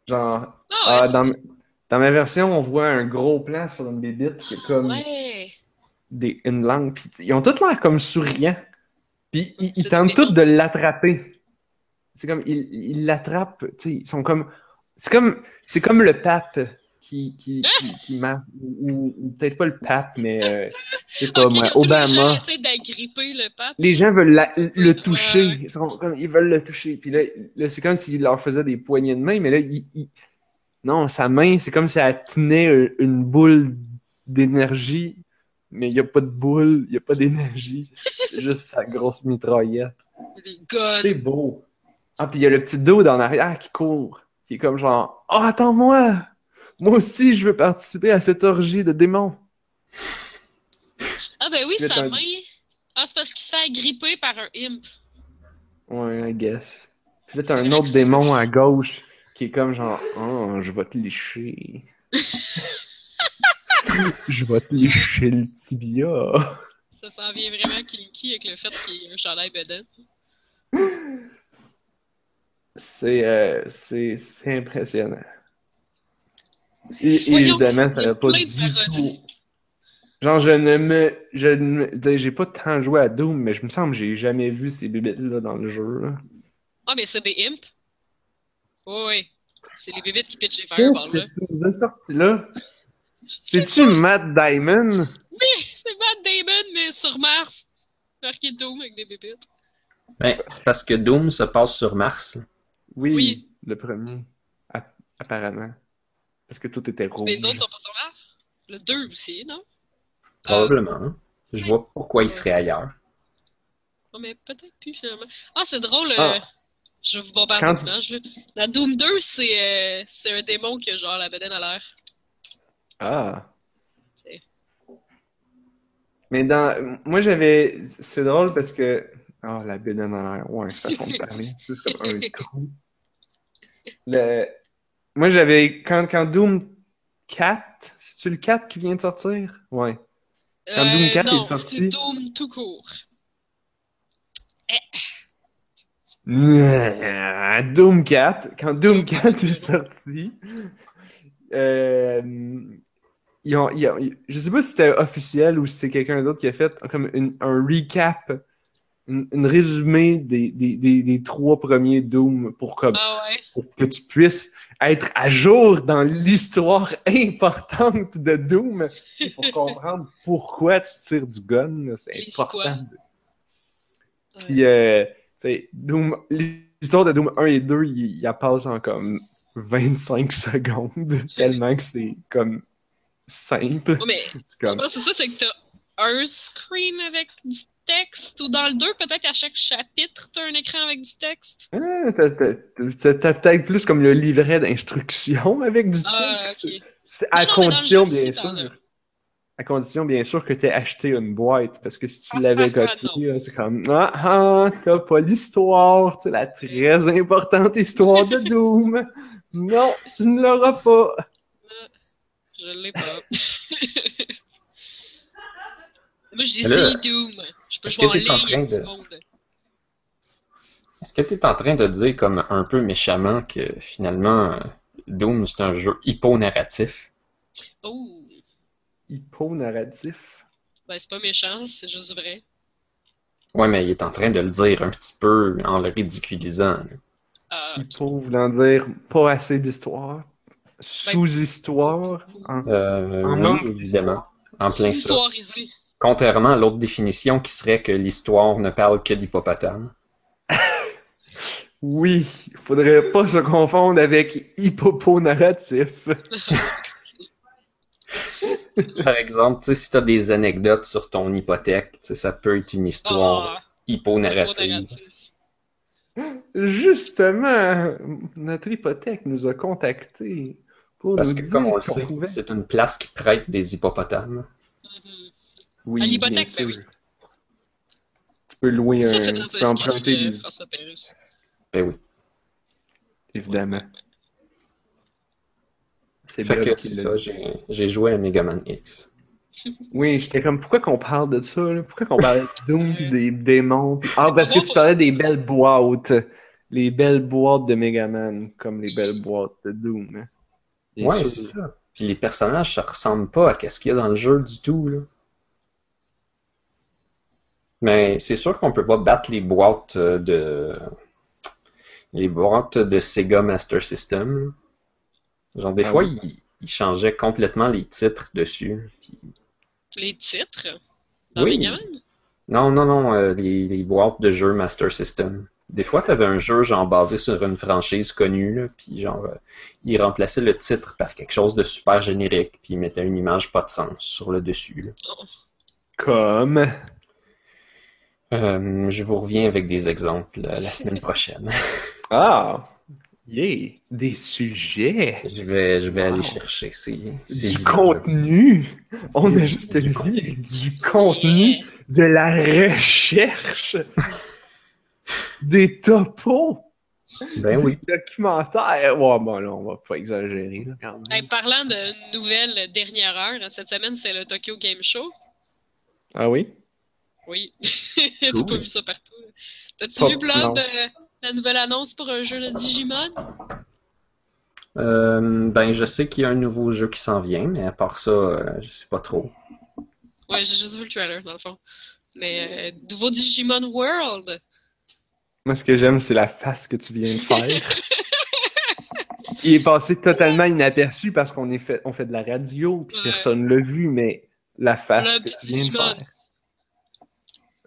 Genre. Ah Ah, dans, dans ma version, on voit un gros plan sur une bébite qui est comme Ouais. des, une langue. Ils ont tous l'air comme souriants. Puis ils, tentent tous de l'attraper. C'est comme, ils l'attrapent, ils sont comme. C'est comme, c'est comme le pape qui, qui, qui, qui marche, ou, ou peut-être pas le pape, mais euh, je sais pas moi, tous les gens Obama. essaient d'agripper le pape. Les gens veulent la- le toucher. Ils, sont comme- ils veulent le toucher. Puis là, là c'est comme s'il leur faisait des poignées de main, mais là, il, il- non, sa main, c'est comme si elle tenait un- une boule d'énergie, mais il n'y a pas de boule, il n'y a pas d'énergie. C'est juste sa grosse mitraillette. C'est beau. Ah, puis il y a le petit dos en arrière qui court, qui est comme genre Oh, attends-moi! Moi aussi, je veux participer à cette orgie de démons. Ah ben oui, sa main. Ah, c'est parce qu'il se fait agripper par un imp. Ouais, I guess. Puis là, t'as un autre démon à gauche qui est comme genre Oh, je vais te lécher. je vais te lécher le tibia. Ça s'en vient vraiment kinky avec le fait qu'il y ait un chandail bedon. C'est euh, c'est c'est impressionnant. Et Voyons, évidemment, ça n'a pas du tout. Genre, je ne me. Je ne J'ai pas tant joué à Doom, mais je me semble que j'ai jamais vu ces bébites-là dans le jeu. là. Ah, mais c'est des imps? Oui, oui. C'est les bébites qui pitchent les Qu'est-ce fireballs, que là. tu nous as sorti là? C'est-tu Matt Diamond? C'est Matt Damon, mais sur Mars. Marqué Doom avec des bébites. Ben, c'est parce que Doom se passe sur Mars. Oui, Oui. le premier. App- apparemment. Parce que tout était rouge. Les autres sont pas sur Mars? Le 2 aussi, non? Probablement. hein. Je vois pourquoi il serait ailleurs. Oh, mais peut-être plus finalement. Ah, c'est drôle. euh, Ah. Je vais vous bombarder Quand- là. Dans Doom 2, c'est euh, c'est un démon qui a genre la bedaine à l'air. Ah. C'est- Mais dans. Moi, j'avais. C'est drôle parce que. Ah, la bédaine en l'air. Ouais, façon de parler. C'est comme un trou. Le... Moi, j'avais. Quand, quand Doom 4. C'est-tu le 4 qui vient de sortir? Ouais. Quand Doom 4 Euh, non, est sorti- c'est Doom tout court. Nyeh, Doom 4, quand Doom 4 est sorti, euh, ils ont, ils ont- je sais pas si c'était officiel ou si c'est quelqu'un d'autre qui a fait comme une- un recap, une, une résumé des, des, des, des trois premiers Doom pour, comme, Ah ouais. pour que tu puisses être à jour dans l'histoire importante de Doom pour comprendre pourquoi tu tires du gun. C'est important. Ouais. Puis, euh, tu sais, Doom- l'histoire de Doom 1 et 2, il, il la passe en comme 25 secondes, tellement que c'est comme simple. Ouais, mais je pense que c'est ça, c'est que t'as un screen avec du texte, ou dans le 2, peut-être qu'à chaque chapitre, t'as un écran avec du texte? ah, t'as- peut-être plus comme le livret d'instructions avec du Ah, texte. C'est à Non, condition, bien sûr. as. À condition, bien sûr, que tu aies acheté une boîte. Parce que si tu Ah, l'avais copié, là, c'est comme Ah, ah, t'as pas l'histoire. Tu la très importante histoire de Doom. Non, tu ne l'auras pas. Je l'ai pas. Moi, je dis là, Doom. Je peux est-ce jouer en que t'es en ligne avec train du de- monde. Est-ce que tu es en train de dire comme un peu méchamment que finalement Doom c'est un jeu hypo-narratif? Oh, Hypo-narratif? ben c'est pas méchant, c'est juste vrai. Ouais, mais il est en train de le dire un petit peu en le ridiculisant. là. Ah, Hypo voulant dire pas assez d'histoire. Sous-histoire. En- Euh, En oui, manque évidemment. En plein ça. histoirisé. Contrairement à l'autre définition qui serait que l'histoire ne parle que d'hippopotame. Oui, faudrait pas se confondre avec hippopo-narratif. Par exemple, si tu as des anecdotes sur ton hypothèque, ça peut être une histoire hypo-narrative. narratif. Justement, notre hypothèque nous a contactés pour Parce nous que, comme on dire le qu'on sait, pouvait. c'est une place qui prête des hippopotames. Oui, À l'hypothèque, ben sûr. Tu peux louer Ça, un. dans Tu peux emprunter de des. Ben oui. Évidemment. C'est Fait que c'est ça, j'ai joué à Mega Man X. Oui, j'étais comme, pourquoi qu'on parle de ça? là? Pourquoi qu'on parle de Doom pis des démons? pis- Ah, parce que tu parlais des belles boîtes. Les belles boîtes de Megaman, comme les belles boîtes de Doom. hein. Ouais, c'est ça. Puis les personnages, ça ressemble pas à ce qu'il y a dans le jeu du tout, là. Mais c'est sûr qu'on peut pas battre les boîtes euh, de... Les boîtes de Sega Master System. Genre, des Ah fois, oui. ils, il changeait complètement les titres dessus. Puis- Les titres? Dans Oui. Non, non, non, euh, les, les boîtes de jeux Master System. Des fois, tu avais un jeu genre basé sur une franchise connue, là, puis genre, euh, il remplaçait le titre par quelque chose de super générique, puis il mettait une image pas de sens sur le dessus. là. Comme. Euh, je vous reviens avec des exemples euh, la semaine prochaine. Ah! Yeah! Des sujets! Je vais, je vais aller chercher ces, ces Du contenu! On a Du juste vu du contenu, de la recherche, des topos, Ben oui. des documentaires. Ouais, bon, là, on va pas exagérer, là, quand même. Hey, parlant de nouvelles dernière heure, cette semaine, c'est le Tokyo Game Show. Ah oui? Oui. T'as pas vu ça partout. T'as-tu Pas- vu, non. euh, la nouvelle annonce pour un jeu de Digimon? Euh, ben, je sais qu'il y a un nouveau jeu qui s'en vient, mais à part ça, euh, je sais pas trop. Ouais, j'ai juste vu le trailer, dans le fond. Mais euh, nouveau Digimon World! Moi, ce que j'aime, c'est la face que tu viens de faire. qui est passée totalement inaperçue parce qu'on est fait, on fait de la radio, puis Ouais. personne l'a vu, mais la face Blob que tu viens de faire.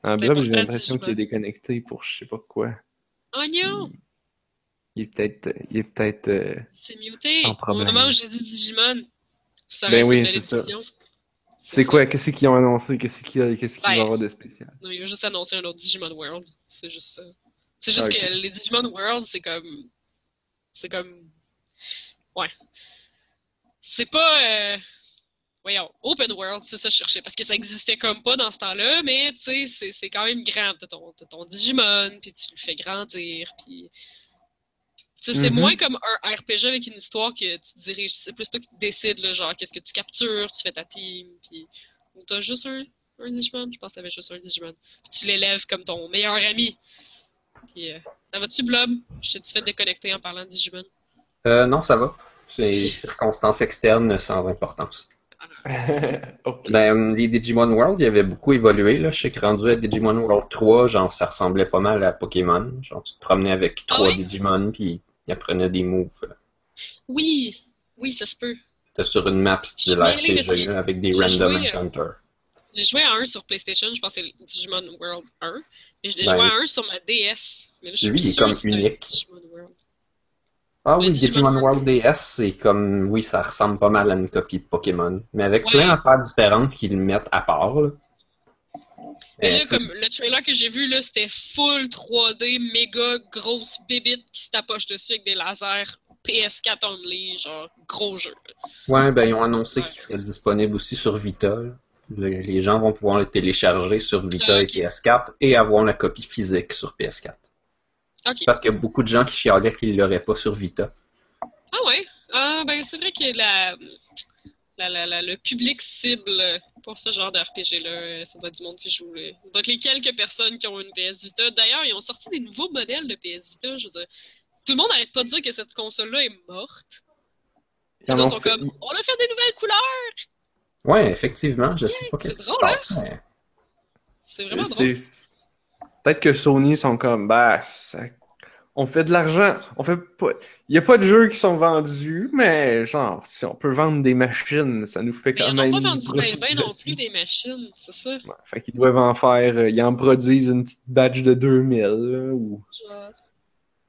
Un C'est blob, j'ai l'impression qu'il est déconnecté pour je sais pas quoi. Oh non! Il est peut-être, il est peut-être. euh, C'est muté! En Au moment où j'ai dit Digimon, ça Ben oui, c'est ça. C'est quoi, qu'est-ce qu'ils ont annoncé, qu'est-ce qu'il y a, qu'est-ce qu'il va y Ben, avoir de spécial? Non, il a juste annoncé un autre Digimon World. C'est juste ça. C'est juste Ah, que les Digimon World, c'est comme. C'est comme. Ouais. C'est pas. euh, Voyons, Open World, c'est ça que je cherchais. Parce que ça existait comme pas dans ce temps-là, mais tu sais, c'est- c'est quand même grand. T'as ton, ton Digimon, puis tu le fais grandir, puis. Tu sais, c'est Mhm. moins comme un RPG avec une histoire que tu diriges. C'est plus toi qui décides, là, genre, qu'est-ce que tu captures, tu fais ta team, puis. Ou t'as juste un, un Digimon? Je pense que t'avais juste un Digimon. Puis tu l'élèves comme ton meilleur ami. Puis, euh, ça va-tu, Blob? Je t'ai-tu fait déconnecter en parlant de Digimon? Euh, non, ça va. C'est circonstances externes sans importance. Ben, les Digimon World, il avait beaucoup évolué. Là. Je sais que rendu à Digimon World 3, genre, ça ressemblait pas mal à Pokémon. Genre, tu te promenais avec Ah trois oui? Digimon, puis ils apprenaient des moves. Oui! Oui, ça se peut. T'es sur une map style Je RPG avec des random joué, euh, encounters. J'ai joué à un sur PlayStation, je pense que c'est Digimon World 1. Et j'ai Ben, joué à un sur ma DS. Mais là, je suis lui, il est comme unique. Digimon World. Ah oui, Digimon World DS, c'est comme, oui, ça ressemble pas mal à une copie de Pokémon. Mais avec Ouais. plein d'affaires différentes qu'ils mettent à part. Là. Mais Euh, là, comme le trailer que j'ai vu, là, c'était full 3D, méga grosse bébite qui se tapoche dessus avec des lasers PS4 only, genre gros jeu. Ouais, ben ils ont annoncé Ouais. qu'il serait disponible aussi sur Vita. Le- les gens vont pouvoir le télécharger sur Vita Ah, et ok. PS4 et avoir la copie physique sur PS4. Parce qu'il y a beaucoup de gens qui chialaient qu'ils l'auraient pas sur Vita. Ah ouais? Ah ben c'est vrai que la, la, la, la- le public cible pour ce genre de RPG-là, ça doit être du monde qui joue. là. Donc les quelques personnes qui ont une PS Vita. D'ailleurs, ils ont sorti des nouveaux modèles de PS Vita. Je veux dire, tout le monde n'arrête pas de dire que cette console-là est morte. Ils en sont fait- comme, on a fait des nouvelles couleurs! Ouais, effectivement, je sais pas c'est qu'est-ce qui se hein? passe, mais C'est vraiment drôle. Peut-être que Sony sont comme, bah, ça- on fait de l'argent. On fait pas. Il y a pas de jeux qui sont vendus, mais genre, si on peut vendre des machines, ça nous fait Mais quand ils même. n'ont pas du vendu profit ben, ben non plus des machines, c'est ça. Ouais, fait qu'ils doivent en faire. euh, ils en produisent une petite batch de 2000, là, ou. Genre.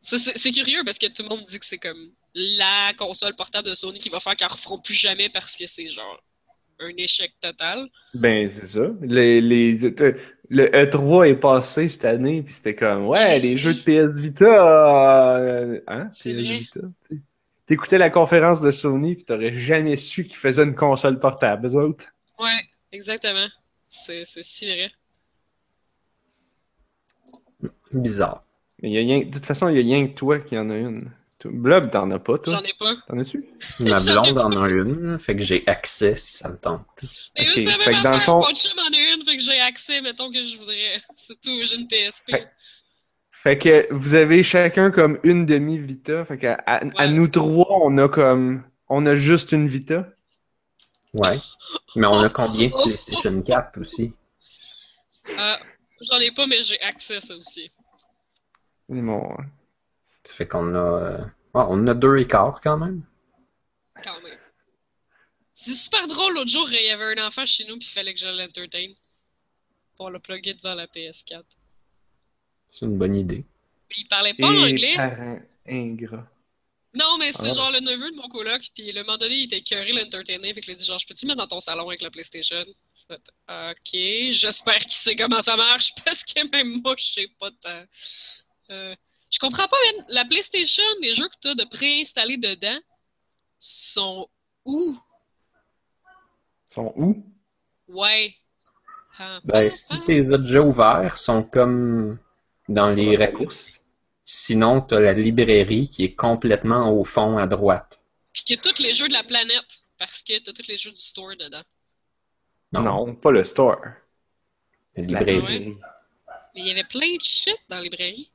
C'est curieux parce que tout le monde dit que c'est comme la console portable de Sony qui va faire qu'ils ne referont plus jamais parce que c'est genre un échec total. Ben, c'est ça. Les, les, le E3 est passé cette année, puis c'était comme, ouais, les jeux de PS Vita, euh, hein, C'est PS. Vita, tu sais. T'écoutais la conférence de Sony, puis t'aurais jamais su qu'ils faisaient une console portable, eux autres. Ouais, exactement. C'est c'est si vrai. bizarre. Mais y a rien, de toute façon, il y a rien que toi qui en a une. Blob, t'en as pas, toi? J'en ai pas. T'en as-tu? Ma J'en ai blonde en a une, fait que j'ai accès si ça me tente. Et Ok, vous savez, fait que ma dans le fond- mon chum en a une, fait que j'ai accès, mettons que je voudrais. C'est tout, j'ai une PSP. Fait- Fait que vous avez chacun comme une demi-Vita. Fait qu'à à, nous trois, on a comme. On a juste une Vita? Ouais. Mais on a combien de PlayStation 4 aussi? Euh, J'en ai pas, mais j'ai accès à ça aussi. Et mon- Ça fait qu'on a. euh, ah, on a deux écarts quand même. Quand même. C'est super drôle, l'autre jour, il y avait un enfant chez nous, puis il fallait que je l'entertain. Pour le plugger devant la PS4. C'est une bonne idée. Mais il parlait pas Et anglais. parents ingrats. Non, mais c'était Ah. genre le neveu de mon coloc, puis le moment donné, il était écœuré l'entertainer, fait que il a dit genre, je peux-tu mettre dans ton salon avec la PlayStation? Ok, j'espère qu'il sait comment ça marche, parce que même moi, je sais pas tant. Euh, je comprends pas, man. La PlayStation, les jeux que t'as de préinstallés dedans sont où? Ils sont où? Ouais. Ah, Ben, ah, si ah. tes autres jeux ouverts sont comme dans les raccourcis. Sinon, t'as la librairie qui est complètement au fond à droite. Puis que tous les jeux de la planète, parce que t'as tous les jeux du store dedans. Non. pas le store. La librairie. Mais il y avait plein de shit dans la librairie.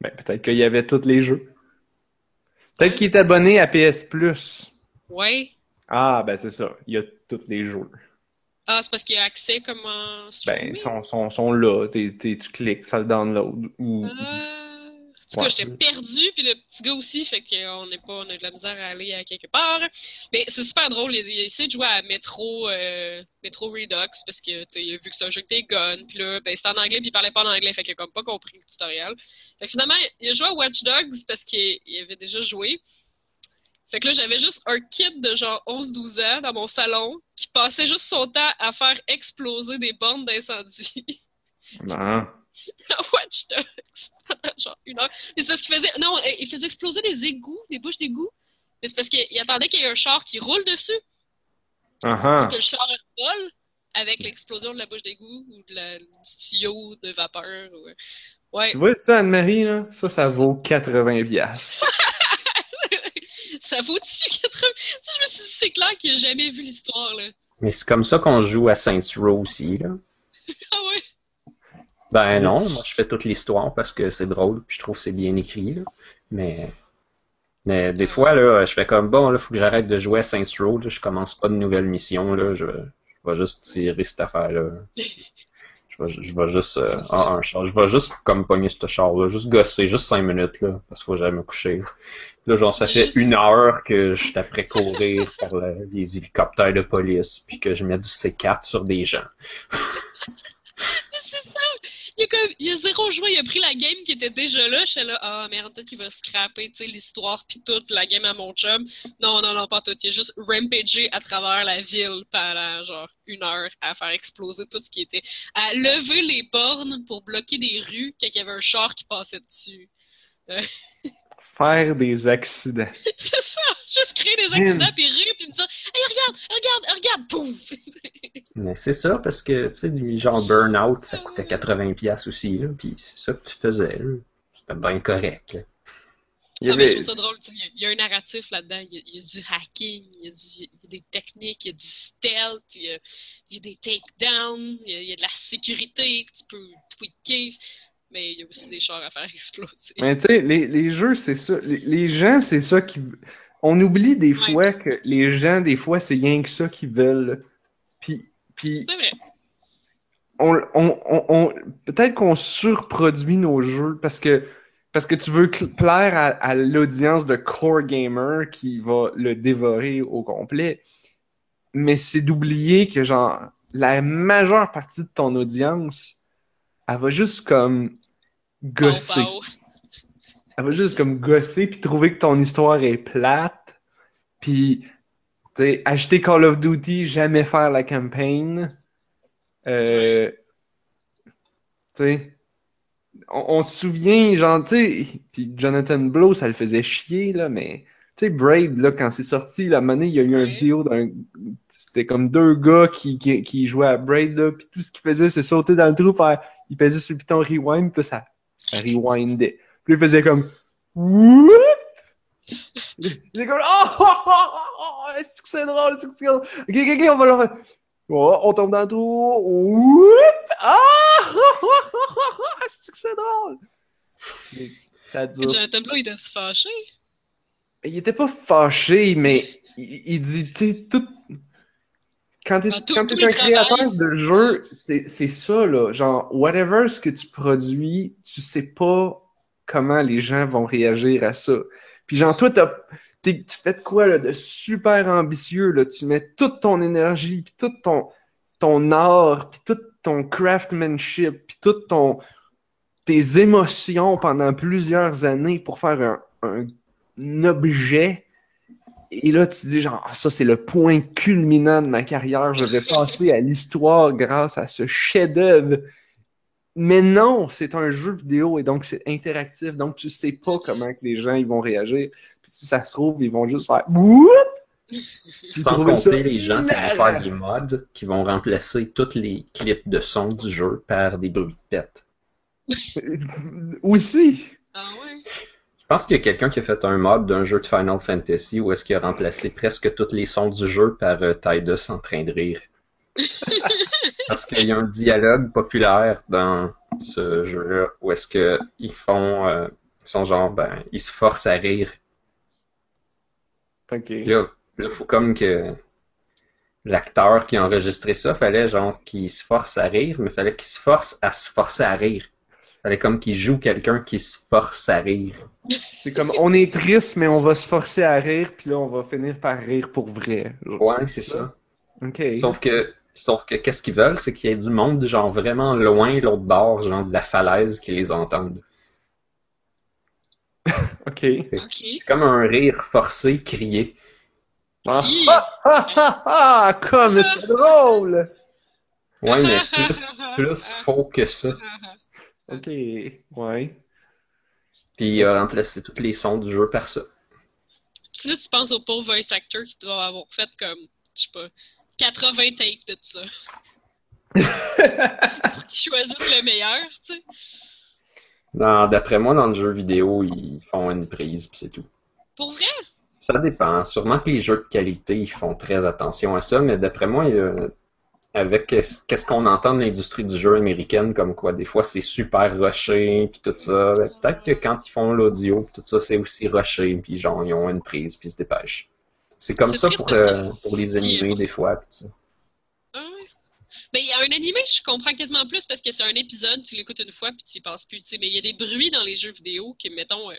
Ben, peut-être qu'il y avait tous les jeux. Peut-être qu'il est abonné à PS Plus. Ouais. Ah, ben c'est ça. Il y a tous les jeux. Ah, c'est parce qu'il y a accès comme en Ben, streaming? sont, sont, sont là. T'es- t'es- tu cliques, ça le download. Ou... Euh... En tout cas, Ouais. j'étais perdu, puis le petit gars aussi, fait qu'on n'est pas, on a de la misère à aller à quelque part. Mais c'est super drôle, il, il essaie de jouer à Metro, euh, Metro Redux, parce que, tu sais, il a vu que c'est un jeu que des guns, puis là, ben, c'était en anglais, puis il parlait pas en anglais, fait qu'il a comme pas compris le tutoriel. Fait que finalement, il a joué à Watch Dogs, parce qu'il il avait déjà joué. Fait que là, j'avais juste un kid de genre 11-12 ans dans mon salon, qui passait juste son temps à faire exploser des bornes d'incendie. Non. à Watch Dogs pendant genre une heure. Mais c'est parce qu'il faisait. Non, euh, il faisait exploser des égouts, des bouches d'égouts. Mais c'est parce qu'il il attendait qu'il y ait un char qui roule dessus, Ah ah. que le char vole avec l'explosion de la bouche d'égout ou de la, du tuyau de vapeur. ou- Ouais, Tu vois ça, Anne-Marie, là? Ça, ça vaut 80 piastres. ça vaut dessus 80. Tu sais, je me suis dit, c'est clair qu'il a jamais vu l'histoire, là. Mais c'est comme ça qu'on joue à Saints Row aussi, là. Ah ouais? Ben non, moi je fais toute l'histoire parce que c'est drôle, puis je trouve que c'est bien écrit, là. Mais, mais des fois, là, je fais comme, bon, là, faut que j'arrête de jouer à Saints Row, là, je commence pas de nouvelle mission, là, je, je vais juste tirer cette affaire-là. Je vais, je vais juste, euh, ah, un char, je vais juste comme pogner ce char-là, juste gosser, juste 5 minutes, là, parce qu'il faut que j'aille me coucher. Là, genre, ça fait une heure que je suis après courir par le- les hélicoptères de police, puis que je mets du C4 sur des gens. Il a, comme, il a zéro joué, il a pris la game qui était déjà là. Je suis là, ah merde, peut-être qu'il va scraper, tu sais, l'histoire pis toute la game à mon chum. Non, non, non, pas tout. Il a juste rampagé à travers la ville pendant genre une heure à faire exploser tout ce qui était. À lever les bornes pour bloquer des rues quand il y avait un char qui passait dessus. Faire des accidents. C'est ça! Juste créer des accidents pis rire pis me dire, hey, regarde, regarde, regarde, pouf! Mais c'est ça, parce que, tu sais, du genre Burnout, ça coûtait 80$ piastres aussi, là, puis c'est ça que tu faisais, là. C'était bien correct, là. Il y Ah, mais je trouve ça drôle, il y a- un narratif là-dedans, il y, a, il y a du hacking, il y a, du- il y a des techniques, il y a du stealth, il y a, il y a des takedowns, il y a, il y a de la sécurité que tu peux tweaker, mais il y a aussi des chars à faire exploser. Mais tu sais, les, les jeux, c'est ça. Les, les gens, c'est ça qui. On oublie des Ouais. fois que les gens, des fois, c'est rien que ça qu'ils veulent. Puis, on, on, peut-être qu'on surproduit nos jeux parce que parce que tu veux plaire à, à l'audience de core gamer qui va le dévorer au complet. Mais c'est d'oublier que genre la majeure partie de ton audience, elle va juste comme gosser. Pow. Elle va juste comme gosser puis trouver que ton histoire est plate. Puis, acheter Call of Duty, jamais faire la campagne. Euh, tu sais, on, on se souvient, genre, tu sais, puis Jonathan Blow, ça le faisait chier, là, mais, tu sais, Braid, là, quand c'est sorti, la monnaie, il y a eu une vidéo d'un. C'était comme deux gars qui, qui, qui jouaient à Braid, là, puis tout ce qu'ils faisaient, c'est sauter dans le trou, faire. Ils pesaient sur le piton rewind, puis ça, ça rewindait. Puis il faisait comme. Whoop! Il est comme. Oh, oh, oh, oh, oh, est-ce que c'est drôle? Est-ce que c'est drôle? Ok, ok, ok, on va le faire. Oh, on tombe dans le trou. Whoop! Ah! Oh, oh, oh, oh, oh, est-ce que c'est drôle? Ça dure. Jonathan Blow, il doit se fâcher. Il était pas fâché, mais il, il dit, tu sais, tout. Quand t'es Ah, tout- quand tout un créateur travail. de jeu, c'est c'est ça, là. Genre, whatever ce que tu produis, tu sais pas comment les gens vont réagir à ça. Puis genre, toi, tu fais de quoi là, de super ambitieux, là, tu mets toute ton énergie, puis tout ton, ton art, puis tout ton craftsmanship, puis tout ton tes émotions pendant plusieurs années pour faire un, un- un objet. Et là, tu dis genre, Ah, ça c'est le point culminant de ma carrière, je vais passer à l'histoire grâce à ce chef-d'œuvre. Mais non, c'est un jeu vidéo et donc c'est interactif, donc tu sais pas comment que les gens ils vont réagir. Puis si ça se trouve, ils vont juste faire Woup! Puis Sans ça compter les gens qui vont faire des mods qui vont remplacer tous les clips de son du jeu par des bruits de pète. Aussi. Ah ouais? Je pense qu'il y a quelqu'un qui a fait un mod d'un jeu de Final Fantasy où est-ce qu'il a remplacé presque tous les sons du jeu par euh, Tidus en train de rire. Parce qu'il y a un dialogue populaire dans ce jeu-là où est-ce que ils font, euh, ils sont genre, ben, ils se forcent à rire. Ok. Là, là, faut comme que l'acteur qui a enregistré ça, fallait genre qu'il se force à rire, mais fallait qu'il se force à se forcer à rire. Fallait comme qu'il joue quelqu'un qui se force à rire. C'est comme on est triste, mais on va se forcer à rire, puis là on va finir par rire pour vrai. Genre, Ouais, c'est ça. Ok. Sauf que, sauf que qu'est-ce qu'ils veulent, c'est qu'il y ait du monde genre vraiment loin, l'autre bord, genre de la falaise, qui les entende. Ok. C'est comme un rire forcé, crié. Ah, ah, ah, ah, ah, comme c'est drôle! Ouais, mais plus, plus faux que ça. Ok, ouais. Puis il a remplacé tous les sons du jeu par ça. Puis là, tu penses au pauvre voice actor qui doit avoir fait comme, je sais pas, 80 takes de tout ça. Pour qu'ils choisissent le meilleur, tu sais. Non, D'après moi, dans le jeu vidéo, ils font une prise, puis c'est tout. Pour vrai? Ça dépend. Sûrement que les jeux de qualité, ils font très attention à ça, mais d'après moi, avec qu'est-ce qu'on entend de l'industrie du jeu américaine, comme quoi des fois c'est super rushé, puis tout ça, peut-être que quand ils font l'audio, puis tout ça, c'est aussi rushé, puis genre, ils ont une prise, puis ils se dépêchent. C'est comme ça pour, euh, pour les animés, des fois, puis tout ça. Ah ouais. Ben, il y a un animé, je comprends quasiment plus parce que c'est un épisode, tu l'écoutes une fois puis tu y penses plus, tu sais. Mais il y a des bruits dans les jeux vidéo qui, mettons, euh,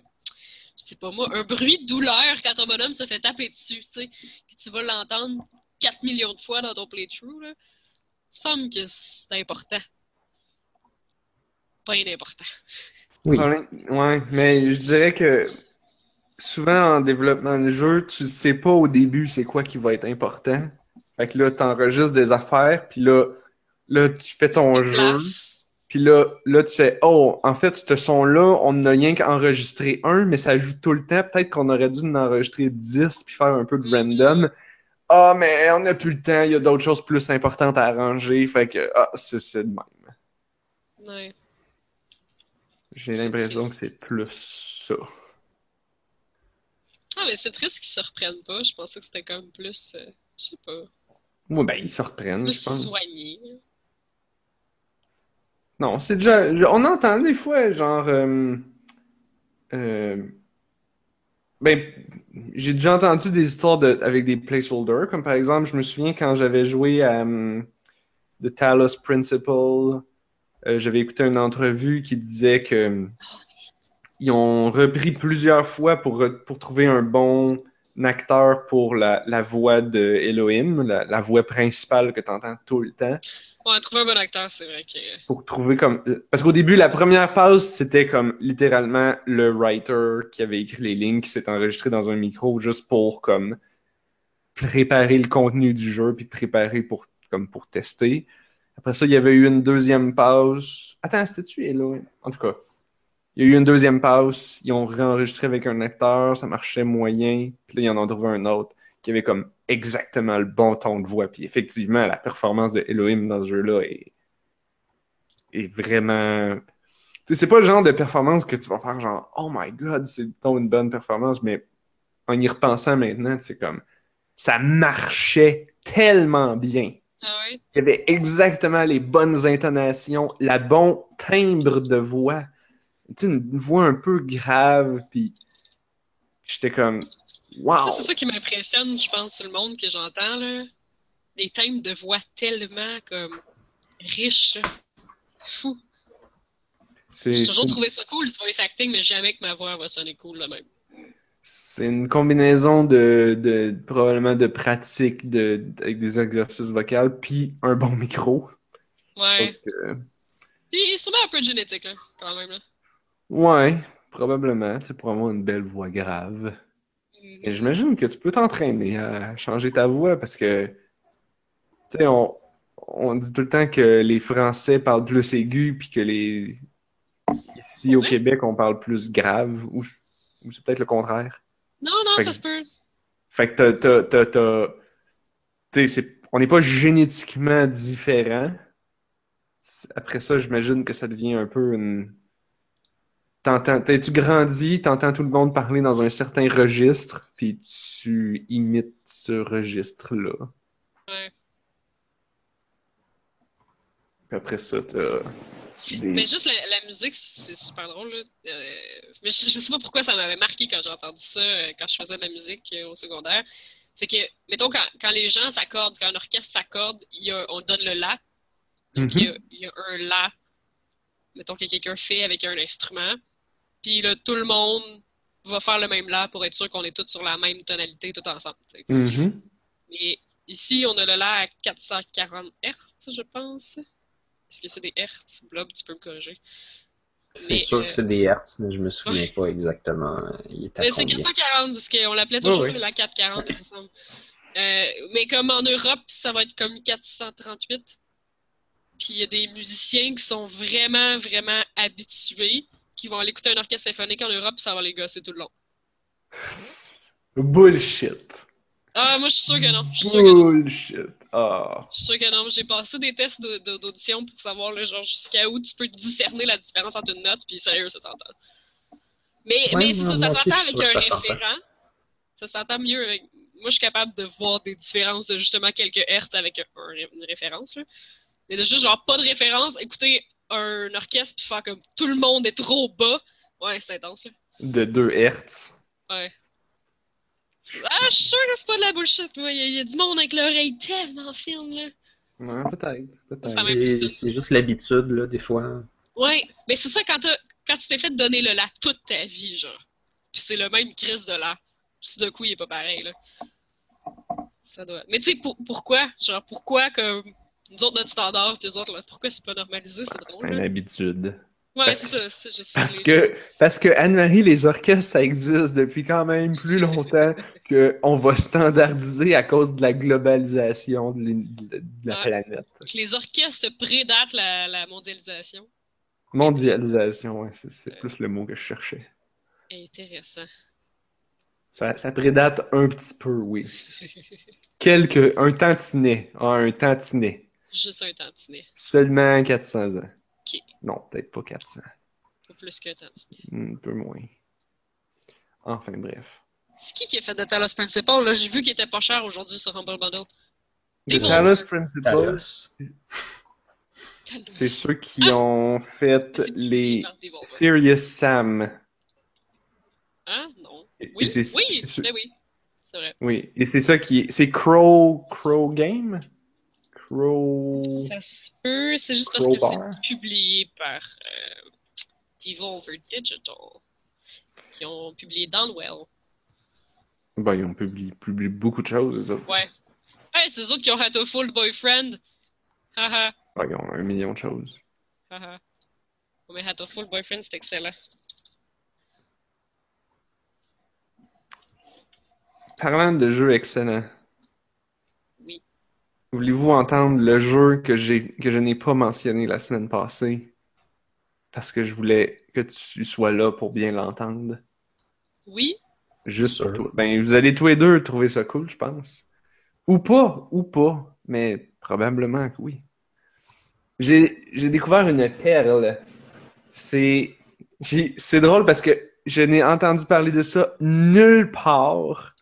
je sais pas moi, un bruit de douleur quand ton bonhomme se fait taper dessus, tu sais. Que tu vas l'entendre 4 millions de fois dans ton playthrough, là. Il me semble que c'est important. Pas important. Oui. Ouais, mais je dirais que souvent en développement de jeu, tu sais pas au début c'est quoi qui va être important. Fait que là, t'enregistres des affaires, puis là, là, tu fais ton jeu, puis là, là, tu fais Oh, en fait, ce son-là, on n'a rien qu'enregistré un, mais ça joue tout le temps. Peut-être qu'on aurait dû en enregistrer 10 puis faire un peu de random. Ah, mais on n'a plus le temps, il y a d'autres choses plus importantes à arranger. Fait que, ah, c'est c'est de même. Ouais. J'ai l'impression que c'est plus ça. Ah, mais c'est triste qu'ils se reprennent pas. Je pensais que c'était comme plus, euh, je sais pas, Ouais, ben, ils se reprennent, plus je pense. soigné. Non, c'est déjà. je- On entend des fois, genre. euh, euh, ben, j'ai déjà entendu des histoires de, avec des placeholders, comme par exemple, je me souviens quand j'avais joué à The Talos Principle, j'avais écouté une entrevue qui disait que euh, ils ont repris plusieurs fois pour, pour trouver un bon acteur pour la, la voix de Elohim, la, la voix principale que tu entends tout le temps Ouais, trouver un bon acteur, c'est vrai que. pour trouver comme parce qu'au début la première pause c'était comme littéralement le writer qui avait écrit les lignes qui s'est enregistré dans un micro juste pour comme préparer le contenu du jeu puis préparer pour comme pour tester. Après ça, il y avait eu une deuxième pause. Attends, c'était-tu Hello? En tout cas, il y a eu une deuxième pause, ils ont réenregistré avec un acteur, ça marchait moyen, puis là ils en ont trouvé un autre qui avait comme exactement le bon ton de voix. Puis effectivement, la performance de Elohim dans ce jeu-là est, est vraiment. Tu sais, c'est pas le genre de performance que tu vas faire genre Oh my god, c'est une bonne performance, mais en y repensant maintenant, c'est comme ça marchait tellement bien. Ah ouais? Il y avait exactement les bonnes intonations, la bon timbre de voix. Une voix un peu grave, puis j'étais comme Wow! C'est ça qui m'impressionne, je pense, sur le monde que j'entends, là. Des thèmes de voix tellement, comme, riches. Fou. J'ai toujours trouvé ça cool, du voice acting, mais jamais que ma voix va sonner cool, là même. C'est une combinaison de, de probablement de pratique de, avec des exercices vocaux puis un bon micro. Ouais. Que- Puis sûrement un peu de génétique, là, quand même. Là. Ouais, probablement, tu sais, pour avoir une belle voix grave. Mhm. Mais j'imagine que tu peux t'entraîner à changer ta voix parce que, tu sais, on, on dit tout le temps que les Français parlent plus aigu puis que les. Ici au. Québec, on parle plus grave ou, ou c'est peut-être le contraire? Non, non, Fait ça que- se peut. Fait que t'as, t'as, t'as, t'as- tu sais, c'est- on n'est pas génétiquement différents. C'est- Après ça, j'imagine que ça devient un peu une. T'entends, tu grandis, t'entends tout le monde parler dans un certain registre, puis tu imites ce registre-là? Ouais. Puis après ça, t'as des... Mais juste la, la musique, c'est super drôle. Là. Euh, mais je, je sais pas pourquoi ça m'avait marqué quand j'ai entendu ça, euh, quand je faisais de la musique euh, au secondaire. C'est que, mettons, quand, quand les gens s'accordent, quand un orchestre s'accorde, on donne le la. Donc, il, y il y a un la, mettons, que quelqu'un fait avec un instrument. Puis là, tout le monde va faire le même la pour être sûr qu'on est tous sur la même tonalité, tout ensemble. Mais ici, on a le la à 440 Hz, je pense. Est-ce que c'est des Hertz? Blob, tu peux me corriger. C'est Mais, sûr euh, que c'est des hertz, mais je me souviens pas exactement. euh, Il était à Mais c'est combien? 440, parce qu'on l'appelait toujours Ouais, ouais. la 440, il me semble. Euh, mais comme en Europe, ça va être comme 438. Puis il y a des musiciens qui sont vraiment, vraiment habitués, qui vont aller écouter un orchestre symphonique en Europe, ça va les gosser tout le long. Bullshit. Ah, moi, je suis sûr que non. Je suis sûr que non. Bullshit. Ah. Je suis sûr que non. J'ai passé des tests de- de- d'audition pour savoir le genre jusqu'à où tu peux discerner la différence entre une note, puis sérieux, ça s'entend. Mais, Ouais, mais c'est ça, s'entend avec un que ça s'entend. référent. Ça s'entend mieux avec. Moi, je suis capable de voir des différences de justement quelques hertz avec un- un- une référence. Là. Mais de juste genre pas de référence, écouter un orchestre puis faire comme tout le monde est trop bas. Ouais, c'est intense là. De 2 Hertz. Ouais. Ah, je suis sûr que c'est pas de la bullshit, moi. Il y, a- il y a du monde avec l'oreille tellement fine, là. Ouais, peut-être. Peut-être. C'est juste l'habitude, là, des fois. Ouais, mais c'est ça quand, t'as- quand tu t'es fait donner le la toute ta vie, genre. Puis c'est le même crise de la. Tout d'un coup, il est pas pareil, là. Ça doit. Mais tu sais, pour- pourquoi? Genre, pourquoi que nous autres, notre standard, puis les autres, là, pourquoi c'est pas normalisé? C'est C'est drôle, une là. habitude. Ouais, parce- c'est ça. c'est juste Parce que, parce que Anne-Marie, les orchestres, ça existe depuis quand même plus longtemps qu'on va standardiser à cause de la globalisation de, la planète. les orchestres prédatent la, la mondialisation. Mondialisation, ouais, c'est c'est plus le mot que je cherchais. Intéressant. Ça, ça prédate un petit peu, oui. Quelques, un tantinet. Ah, un tantinet. Juste un tantinet. Seulement 400 ans. Ok. Non, peut-être pas 400. Pas plus qu'un tantinet. Un peu moins. Enfin, bref. C'est qui qui a fait de Talos Principal? Là, j'ai vu qu'il était pas cher aujourd'hui sur Humble Bundle. The Devil. Talos Principle, Talos. Talos. c'est ceux qui Ah! ont fait les. Serious Sam. Hein? Non. Oui, oui, c'est oui. C'est vrai. Oui, et c'est ça qui est. C'est Crow. Crow Game? Crow. Ça se peut, c'est juste parce que c'est publié par euh, Devolver Digital, qui ont publié Downwell. Ben, ils ont publié, publié beaucoup de choses, eux autres. Ouais. Hey, c'est eux autres qui ont Hatoful Boyfriend. Haha, Ben, ils ont un million de choses. haha. Mais Hatoful Boyfriend, c'est excellent. Parlant de jeux excellents. Voulez-vous entendre le jeu que j'ai que je n'ai pas mentionné la semaine passée? Parce que je voulais que tu sois là pour bien l'entendre. Oui, Juste pour toi. Ben, vous allez tous les deux trouver ça cool, je pense. Ou pas, ou pas, mais probablement que oui. J'ai j'ai découvert une perle. C'est j'ai- c'est drôle parce que je n'ai entendu parler de ça nulle part,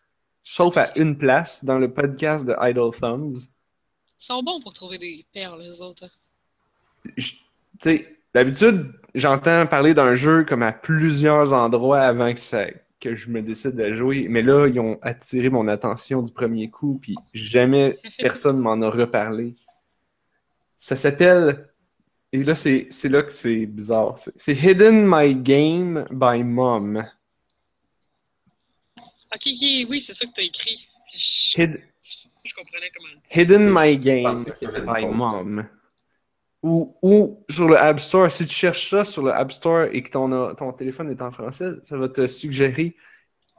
sauf à une place dans le podcast de Idle Thumbs. Ils sont bons pour trouver des perles, les autres. hein. Tu sais, d'habitude, j'entends parler d'un jeu comme à plusieurs endroits avant que ça que je me décide de jouer, mais là, ils ont attiré mon attention du premier coup, puis jamais personne m'en a reparlé. Ça s'appelle, et là, c'est là que c'est bizarre, c'est Hidden My Game by Mom. Ok, oui, c'est ça que t'as écrit. Je, Hid- je comprenais comment. Hidden My Game by. Mom. Ou, ou sur le App Store, si tu cherches ça sur le App Store et que ton, euh, ton téléphone est en français, ça va te suggérer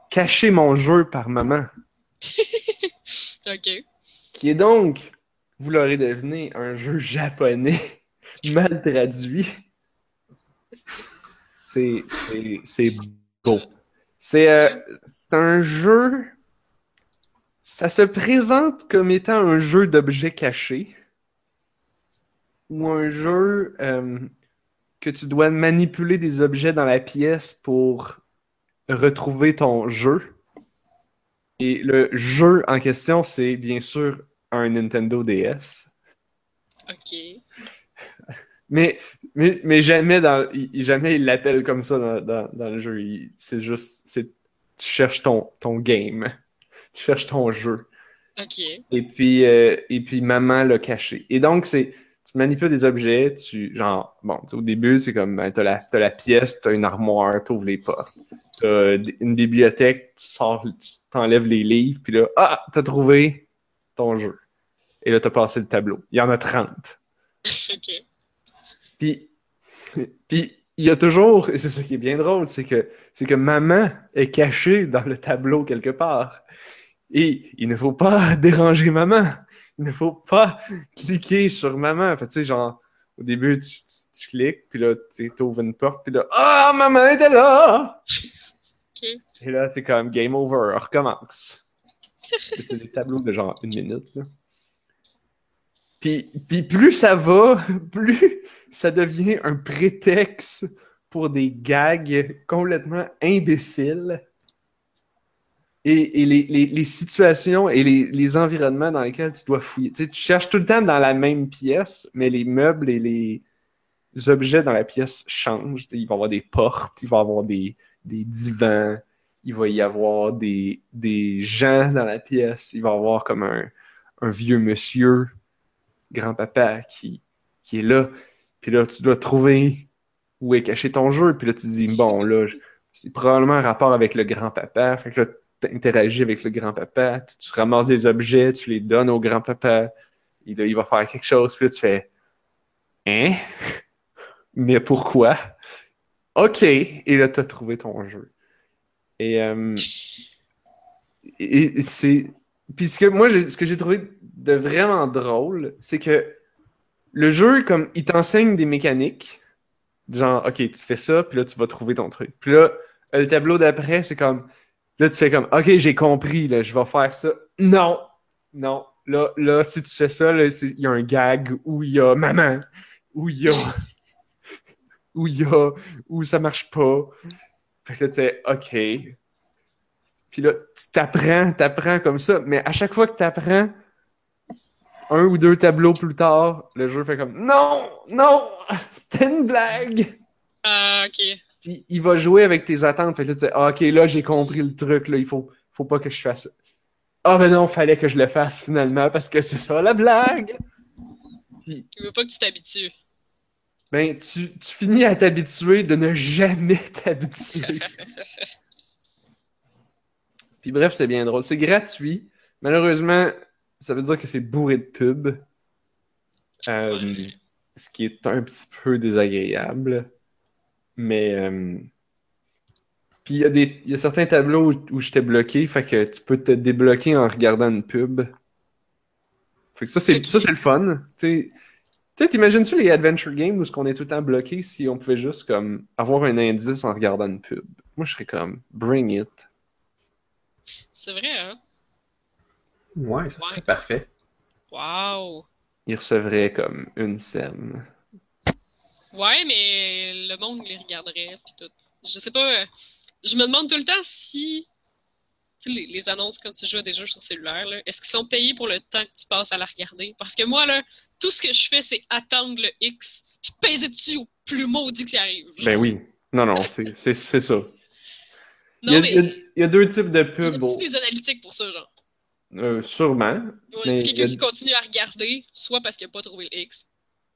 Cacher mon jeu par maman. Ok. Qui est donc, vous l'aurez deviné, un jeu japonais mal traduit. C'est beau. C'est euh, c'est un jeu. Ça se présente comme étant un jeu d'objets cachés. Ou un jeu euh, que tu dois manipuler des objets dans la pièce pour retrouver ton jeu. Et le jeu en question, c'est bien sûr un Nintendo DS. Ok. Mais, mais, mais jamais dans, jamais il l'appelle comme ça dans, dans, dans le jeu. C'est juste, tu cherches ton, ton game. Tu cherches ton jeu. Ok. Et puis, euh, et puis maman l'a caché. Et donc, c'est, tu manipules des objets, tu, genre, bon, au début, c'est comme, ben, t'as la, t'as la pièce, t'as une armoire, t'ouvres les portes. T'as une bibliothèque, tu sors, tu t'enlèves les livres, puis là, ah, t'as trouvé ton jeu. Et là, t'as passé le tableau. Il y en a 30. Ok. Puis, puis il y a toujours, et c'est ça qui est bien drôle, c'est que, c'est que maman est cachée dans le tableau quelque part. Et il ne faut pas déranger maman. Il ne faut pas cliquer sur maman. Fait, tu sais, genre, au début, tu, tu- tu cliques, puis là, tu ouvres une porte, puis là, ah, maman était là! Et là, c'est comme game over, on recommence. C'est des tableaux de genre une minute, là. Puis, puis plus ça va, plus ça devient un prétexte pour des gags complètement imbéciles. Et, les, les- situations et les, les environnements dans lesquels tu dois fouiller. Tu cherches tout le temps dans la même pièce, mais les meubles et les objets dans la pièce changent. Il va y avoir des portes, il va y avoir des, des divans, il va y avoir des, des gens dans la pièce, il va y avoir comme un, un vieux monsieur, grand-papa, qui, qui est là. Puis là, tu dois trouver où est caché ton jeu. Puis là, tu te dis, bon, là, c'est probablement un rapport avec le grand-papa. Fait que là, interagis avec le grand-papa, tu, tu ramasses des objets, tu les donnes au grand-papa. Il va faire quelque chose. Puis là, tu fais, hein? Mais pourquoi? OK. Et là, tu as trouvé ton jeu. Et, euh, et, c'est. Puis ce que moi, ce que j'ai trouvé de vraiment drôle, c'est que le jeu, comme, il t'enseigne des mécaniques. Genre, OK, tu fais ça, puis là, tu vas trouver ton truc. Puis là, le tableau d'après, c'est comme. Là, tu fais comme, OK, j'ai compris, là, je vais faire ça. Non! Non. Là, là si tu fais ça, il y a un gag où il y a maman, où il y a. où il y a. où ça marche pas. Fait que là, tu sais, OK. Puis là, tu t'apprends, t'apprends comme ça, mais à chaque fois que t'apprends, un ou deux tableaux plus tard, le jeu fait comme Non! Non! C'était une blague! Ah, ok. Puis il va jouer avec tes attentes. Fait que là, tu sais, ah, OK, là, j'ai compris le truc, là, il faut, faut pas que je fasse ça. Ah, ben non, fallait que je le fasse finalement parce que c'est ça la blague! Puis, Il veut pas que tu t'habitues. ben, tu, tu finis à t'habituer de ne jamais t'habituer. Puis bref, c'est bien drôle. C'est gratuit. Malheureusement, ça veut dire que c'est bourré de pubs. Euh, Ouais. ce qui est un petit peu désagréable. Mais. euh, Puis il y, a des- il y a certains tableaux où, où j'étais bloqué, fait que tu peux te débloquer en regardant une pub. Fait que ça, c'est Ok. ça, c'est le fun. Tu sais, tu sais, t'imagines-tu les adventure games où ce qu'on est tout le temps bloqué si on pouvait juste comme avoir un indice en regardant une pub? Moi, je serais comme bring it. C'est vrai, hein? Ouais, ça Ouais. serait parfait. Wow! Il recevrait comme une scène. Ouais, mais le monde les regarderait, pis tout. Je sais pas. Je me demande tout le temps si. Les, les annonces quand tu joues à des jeux sur cellulaire, est-ce qu'ils sont payés pour le temps que tu passes à la regarder? Parce que moi, là, tout ce que je fais, c'est attendre le X, puis peser dessus au plus maudit que ça arrive. Ben oui. Non, non, c'est ça. Il y, non, a, mais. il y a- il y a deux types de y pubs. a bon, des analytiques pour ça, genre? euh, sûrement. Ouais, Mais il y quelqu'un a- qui continue à regarder, soit parce qu'il n'a pas trouvé le X.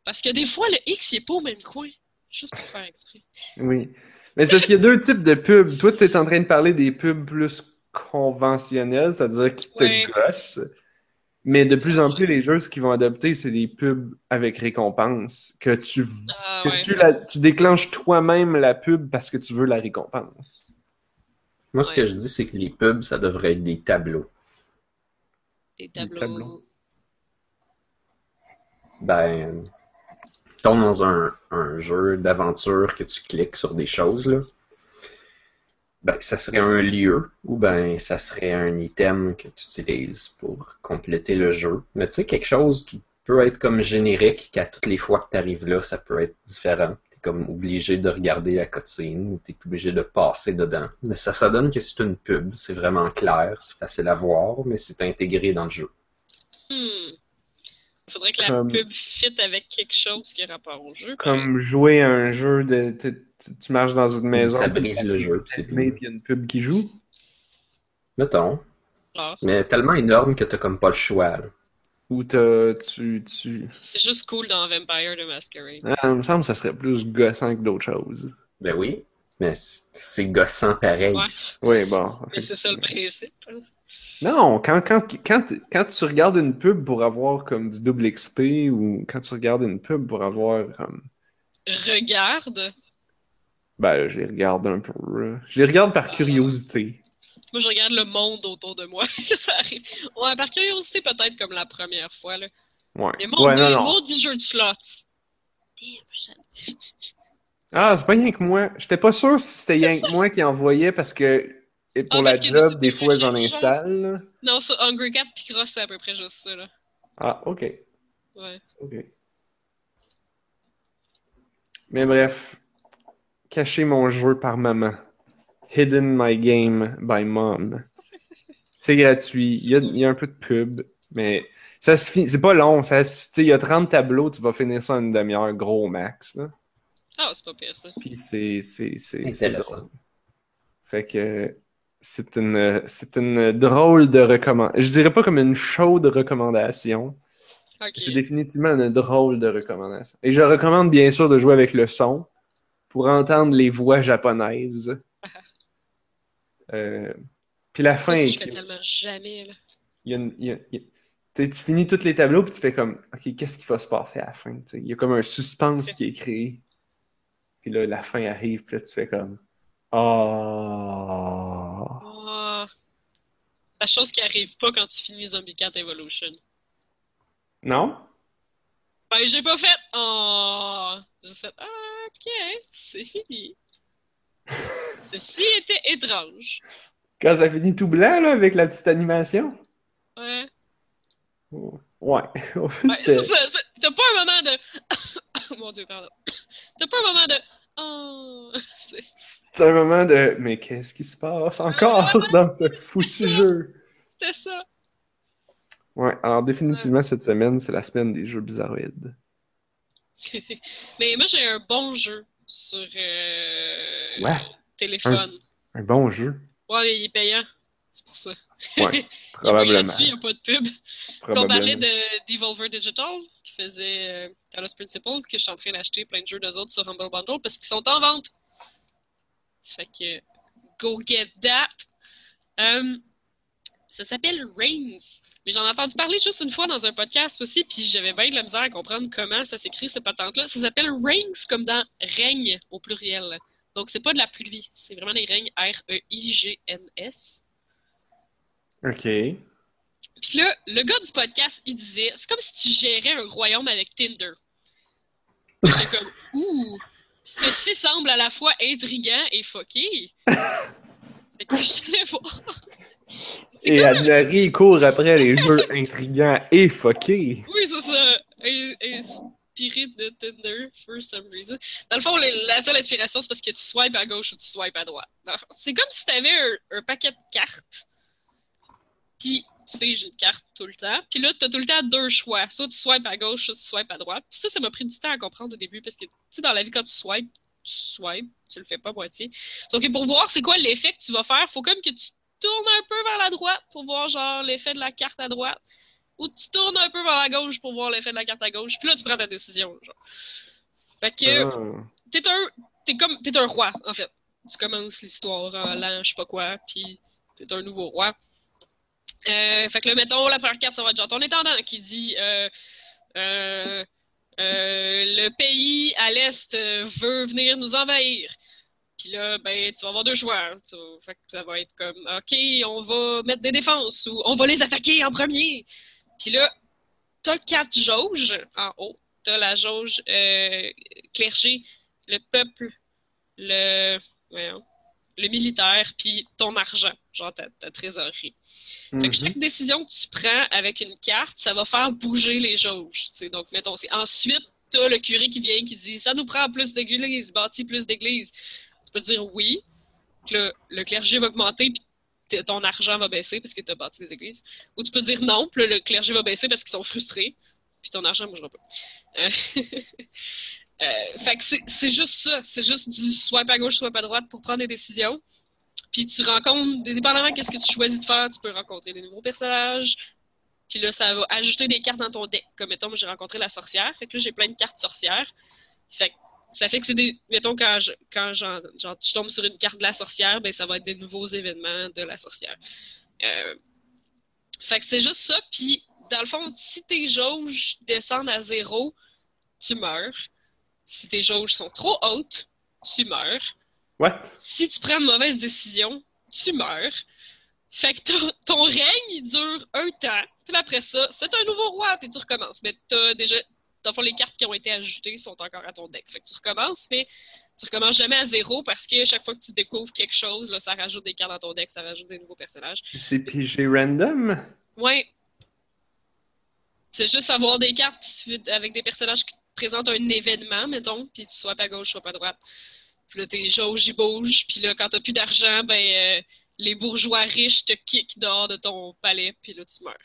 Parce que des fois, le X, il est pas au même coin. Juste pour faire exprès. Oui. Mais c'est parce qu'il y a deux types de pubs. Toi, tu es en train de parler des pubs plus conventionnels, c'est-à-dire qui te Ouais. gossent. Mais de plus en plus, les jeux, ce qu'ils vont adopter, c'est des pubs avec récompense. Que tu, Ah, que ouais. tu, la- tu déclenches toi-même la pub parce que tu veux la récompense. Moi, ce Ouais. que je dis, c'est que les pubs, ça devrait être des tableaux. Des tableaux. tableaux. Ben, tombe dans un, jeu d'aventure que tu cliques sur des choses, là. Ben, ça serait un lieu ou ben ça serait un item que tu utilises pour compléter le jeu. Mais tu sais, quelque chose qui peut être comme générique, qu'à toutes les fois que tu arrives là, ça peut être différent. T'es comme obligé de regarder la cutscene, ou t'es obligé de passer dedans. Mais ça, ça donne que c'est une pub, c'est vraiment clair, c'est facile à voir, mais c'est intégré dans le jeu. Hmm. Il faudrait que la Comme- pub fit avec quelque chose qui a rapport au jeu. Comme jouer à un jeu de. Tu, tu- tu marches dans une maison. ça brise le jeu, puis il y a une pub qui joue. Mettons. Genre, Mais tellement énorme que t'as comme pas le choix. là. Ou t'as- tu. tu... C'est juste cool dans Vampire de Masquerade. Ah, il me semble que ça serait plus gossant que d'autres choses. Ben oui, mais c'est c'est gossant pareil. Ouais, Oui, bon. mais c'est ça le principe. Non, quand, quand, quand, quand tu regardes une pub pour avoir comme du double XP ou quand tu regardes une pub pour avoir comme. Regarde. Ben, je les regarde un peu. Je les regarde par curiosité. Moi, je regarde le monde autour de moi. ça arrive. Ouais, par curiosité, peut-être comme la première fois. Là. Ouais. Mais mon Ouais, non, des jeux de slots. Ah, c'est pas rien que moi. J'étais pas sûr si c'était rien que moi qui envoyait parce que et pour Ah, la job, des des fois, j'en installe. Non, ça, Hungry Cat pis Cross, c'est à peu près juste ça. Là. Ah, ok. Ouais. Ok. Mais bref, cacher mon jeu par maman. Hidden my game by mom. C'est gratuit. Il y, a, il y a un peu de pub, mais ça se finit. C'est pas long. Ça se- tu sais, il y a 30 tableaux, tu vas finir ça en une demi-heure, gros max. Là. Ah, c'est pas pire ça. Puis c'est c'est- c'est- c'est Intéressant. drôle. Fait que c'est une, c'est une drôle de recommandation. Je dirais pas comme une chaude recommandation. C'est définitivement une drôle de recommandation. Et je recommande bien sûr de jouer avec le son pour entendre les voix japonaises. Euh, puis la fin Je fais tellement jamais. Là. Il y a une- il y a- il y a- tu finis tous les tableaux puis tu fais comme OK, qu'est-ce qui va se passer à la fin? Il y a comme un suspense qui est créé. Puis là, la fin arrive, puis là, tu fais comme Oh. La chose qui arrive pas quand tu finis Zombie Cat Evolution. Non? Ben, j'ai pas fait. Oh. J'ai fait. Ah, ok, c'est fini. Ceci était étrange. Quand ça finit tout blanc, là, avec la petite animation? Ouais. Ouais. Ouais, C'était. ça- ça- T'as pas un moment de. Mon dieu, pardon. T'as pas un moment de. Oh. C'est- un moment de Mais qu'est-ce qui se passe encore dans ce foutu jeu? C'était ça. Ouais, alors définitivement cette semaine, c'est la semaine des jeux bizarroïdes. Mais moi, j'ai un bon jeu sur euh, Ouais, téléphone. un bon jeu, Ouais, mais il est payant. C'est pour ça. Ouais, Il est probablement. gratuit, il n'y a pas de pub. On probablement. parlait de Devolver Digital, qui faisait euh, Talos Principle, que je suis en train d'acheter plein de jeux d'eux autres sur Humble Bundle parce qu'ils sont en vente. Fait que, go get that. Euh, ça s'appelle Reigns. Mais j'en ai entendu parler juste une fois dans un podcast aussi, puis j'avais bien de la misère à comprendre comment ça s'écrit, cette patente-là. Ça s'appelle Reigns comme dans règne au pluriel. Donc, c'est pas de la pluie, c'est vraiment des règnes R-E-I-G-N-S. Ok. Puis là, le gars du podcast, il disait, c'est comme si tu gérais un royaume avec Tinder. J'étais comme, ouh, ceci semble à la fois intriguant et fucké. Fait que je allée voir. Et Anne-Marie court après les jeux intrigants et fuckés. Oui, c'est ça. In- Inspiré de Tinder, for some reason. Dans le fond, la seule inspiration, c'est parce que tu swipes à gauche ou tu swipes à droite. C'est comme si tu avais un, un paquet de cartes, puis tu piges une carte tout le temps. Puis là, tu as tout le temps deux choix. Soit tu swipes à gauche, soit tu swipes à droite. Puis ça, ça m'a pris du temps à comprendre au début, parce que, tu sais, dans la vie, quand tu swipes, tu swipes, tu le fais pas moitié. Donc, pour voir c'est quoi l'effet que tu vas faire, faut comme que tu tournes un peu vers la droite pour voir, genre, l'effet de la carte à droite ou tu tournes un peu vers la gauche pour voir l'effet de la carte à gauche, puis là tu prends ta décision. Genre. Fait que Ah. t'es un t'es comme t'es un roi en fait. Tu commences l'histoire en l'an je sais pas quoi, puis t'es un nouveau roi. Euh, fait que là, mettons, la première carte, ça va être genre ton intendant qui dit euh, euh, le pays à l'est veut venir nous envahir. Puis là, ben, tu vas avoir deux. Tu vas- fait que ça va être comme, OK, on va mettre des défenses ou on va les attaquer en premier. Puis là, t'as quatre jauges en haut. T'as la jauge clergé, le peuple, le, le militaire, puis ton argent, genre ta, ta trésorerie. Fait que Mhm. chaque décision que tu prends avec une carte, ça va faire bouger les jauges. tu sais. Donc, mettons, c'est ensuite, t'as le curé qui vient qui dit ça nous prend plus d'églises, bâti plus d'églises. Tu peux dire oui, que le, le clergé va augmenter, puis ton argent va baisser parce que tu as bâti des églises. Ou tu peux dire non, puis le clergé va baisser parce qu'ils sont frustrés, puis ton argent ne bougera pas. Euh, euh, fait que c'est- c'est juste ça. C'est juste du swipe à gauche, swipe à droite pour prendre des décisions. Puis tu rencontres, dépendamment de ce que tu choisis de faire, tu peux rencontrer des nouveaux personnages. Puis là, ça va ajouter des cartes dans ton deck. Comme mettons, j'ai rencontré la sorcière. Fait que là, j'ai plein de cartes sorcières. Fait que ça fait que c'est des. Mettons, quand, je, quand genre, tu tombes sur une carte de la sorcière, ben ça va être des nouveaux événements de la sorcière. Euh, fait que c'est juste ça. Puis, dans le fond, si tes jauges descendent à zéro, tu meurs. Si tes jauges sont trop hautes, tu meurs What? si tu prends une mauvaise décision, tu meurs. Fait que ton, ton règne, il dure un temps. Puis après ça, c'est un nouveau roi, puis tu recommences. Mais t'as déjà... Dans le fond, les cartes qui ont été ajoutées sont encore à ton deck. Fait que tu recommences, mais tu recommences jamais à zéro parce que chaque fois que tu découvres quelque chose, là, ça rajoute des cartes dans ton deck, ça rajoute des nouveaux personnages. C'est pigé random? Ouais. C'est juste avoir des cartes avec des personnages qui te présentent un événement, mettons, puis tu sois pas à gauche, soit pas à droite. Puis là, tes jauges, ils bougent. Puis là, quand t'as plus d'argent, ben, euh, les bourgeois riches te kickent dehors de ton palais, puis là, tu meurs.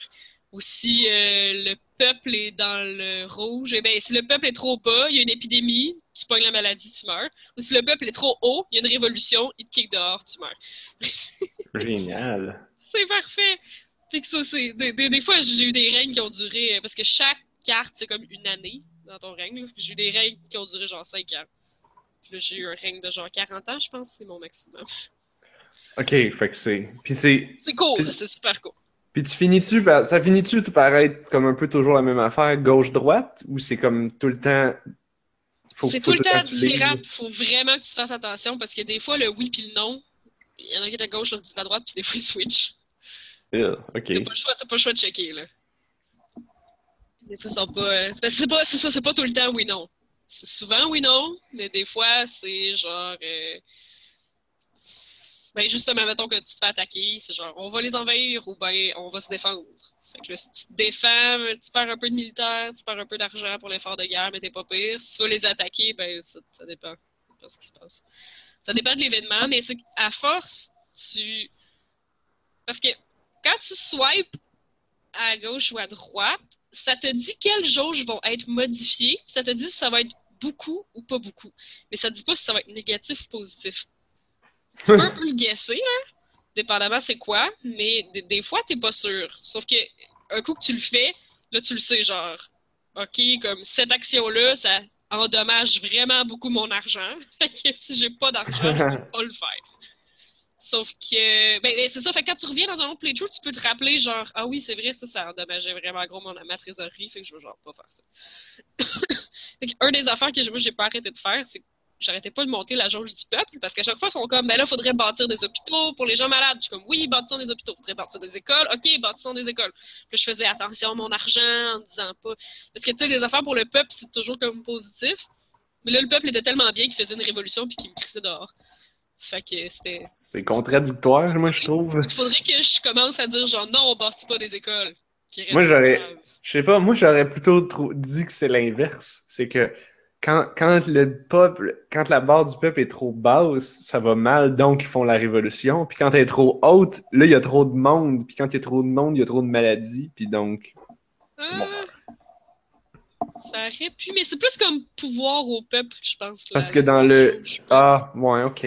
Ou si euh, le peuple est dans le rouge, eh ben, si le peuple est trop bas, il y a une épidémie, tu pognes la maladie, tu meurs. Ou si le peuple est trop haut, il y a une révolution, il te kick dehors, tu meurs. Génial. C'est parfait! Fait que ça, c'est. Des, des, des fois, j'ai eu des règnes qui ont duré. Parce que chaque carte, c'est comme une année dans ton règne. J'ai eu des règnes qui ont duré genre 5 ans. Puis là, j'ai eu un règne de genre 40 ans, je pense, c'est mon maximum. Ok, fait que c'est. Puis c'est. C'est cool, Puis- c'est super cool. Puis tu finis-tu par... Ça finit-tu de paraître comme un peu toujours la même affaire, gauche-droite? Ou c'est comme tout le temps. Faut- C'est tout le temps différent. Faut vraiment que tu fasses attention parce que des fois, le oui puis le non, il y en a qui est à gauche, l'autre qui est à droite, puis des fois, ils switch. Yeah, ok. T'as pas le choix, t'as pas le choix de checker, là. Des fois, ils sont pas. euh, que c'est pas, c'est ça, c'est pas tout le temps oui-non. C'est souvent oui-non, mais des fois, c'est genre. euh, Ben, justement, mettons que tu te fais attaquer, c'est genre, on va les envahir ou ben, on va se défendre. Fait que si tu te défends, tu perds un peu de militaire, tu perds un peu d'argent pour l'effort de guerre, mais t'es pas pire. Si tu vas les attaquer, ben, ça, dépend. Ça dépend ce qui se passe. Ça dépend de l'événement, mais c'est à force, tu. Parce que quand tu swipes à gauche ou à droite, ça te dit quelles jauges vont être modifiées, ça te dit si ça va être beaucoup ou pas beaucoup. Mais ça te dit pas si ça va être négatif ou positif. Tu peux un peu le guesser, là, dépendamment c'est quoi, mais des, des fois, t'es pas sûr. Sauf que un coup que tu le fais, là, tu le sais, genre, OK, comme cette action-là, ça endommage vraiment beaucoup mon argent. Si j'ai pas d'argent, je peux pas le faire. Sauf que, ben, ben, c'est ça, fait que quand tu reviens dans un autre playthrough, tu peux te rappeler, genre, ah oui, c'est vrai, ça, ça endommageait vraiment gros mon, ma trésorerie, fait que je veux genre pas faire ça. fait que, un des affaires que moi, j'ai pas arrêté de faire, c'est que j'arrêtais pas de monter la jauge du peuple, parce qu'à chaque fois, ils sont comme, ben là, faudrait bâtir des hôpitaux pour les gens malades. Je suis comme, oui, bâtissons des hôpitaux, faudrait bâtir des écoles, ok, bâtissons des écoles. Puis je faisais attention à mon argent en disant pas. Parce que, tu sais, les affaires pour le peuple, c'est toujours comme positif. Mais là, le peuple était tellement bien qu'il faisait une révolution puis qu'il me crissait dehors. Fait que c'était. C'est contradictoire, moi, je trouve. Il faudrait que je commence à dire genre non, on bâtit pas des écoles. Moi, j'aurais-. Je sais pas, moi, j'aurais plutôt trop dit que c'est l'inverse. C'est que quand, quand le peuple, quand la barre du peuple est trop basse, ça va mal, donc ils font la révolution. Puis quand elle est trop haute, là, il y a trop de monde. Puis quand il y a trop de monde, il y a trop de maladies. Puis donc. Ah, Ça aurait pu, mais c'est plus comme pouvoir au peuple, je pense. là. Parce que dans le- Ah, ouais, ok.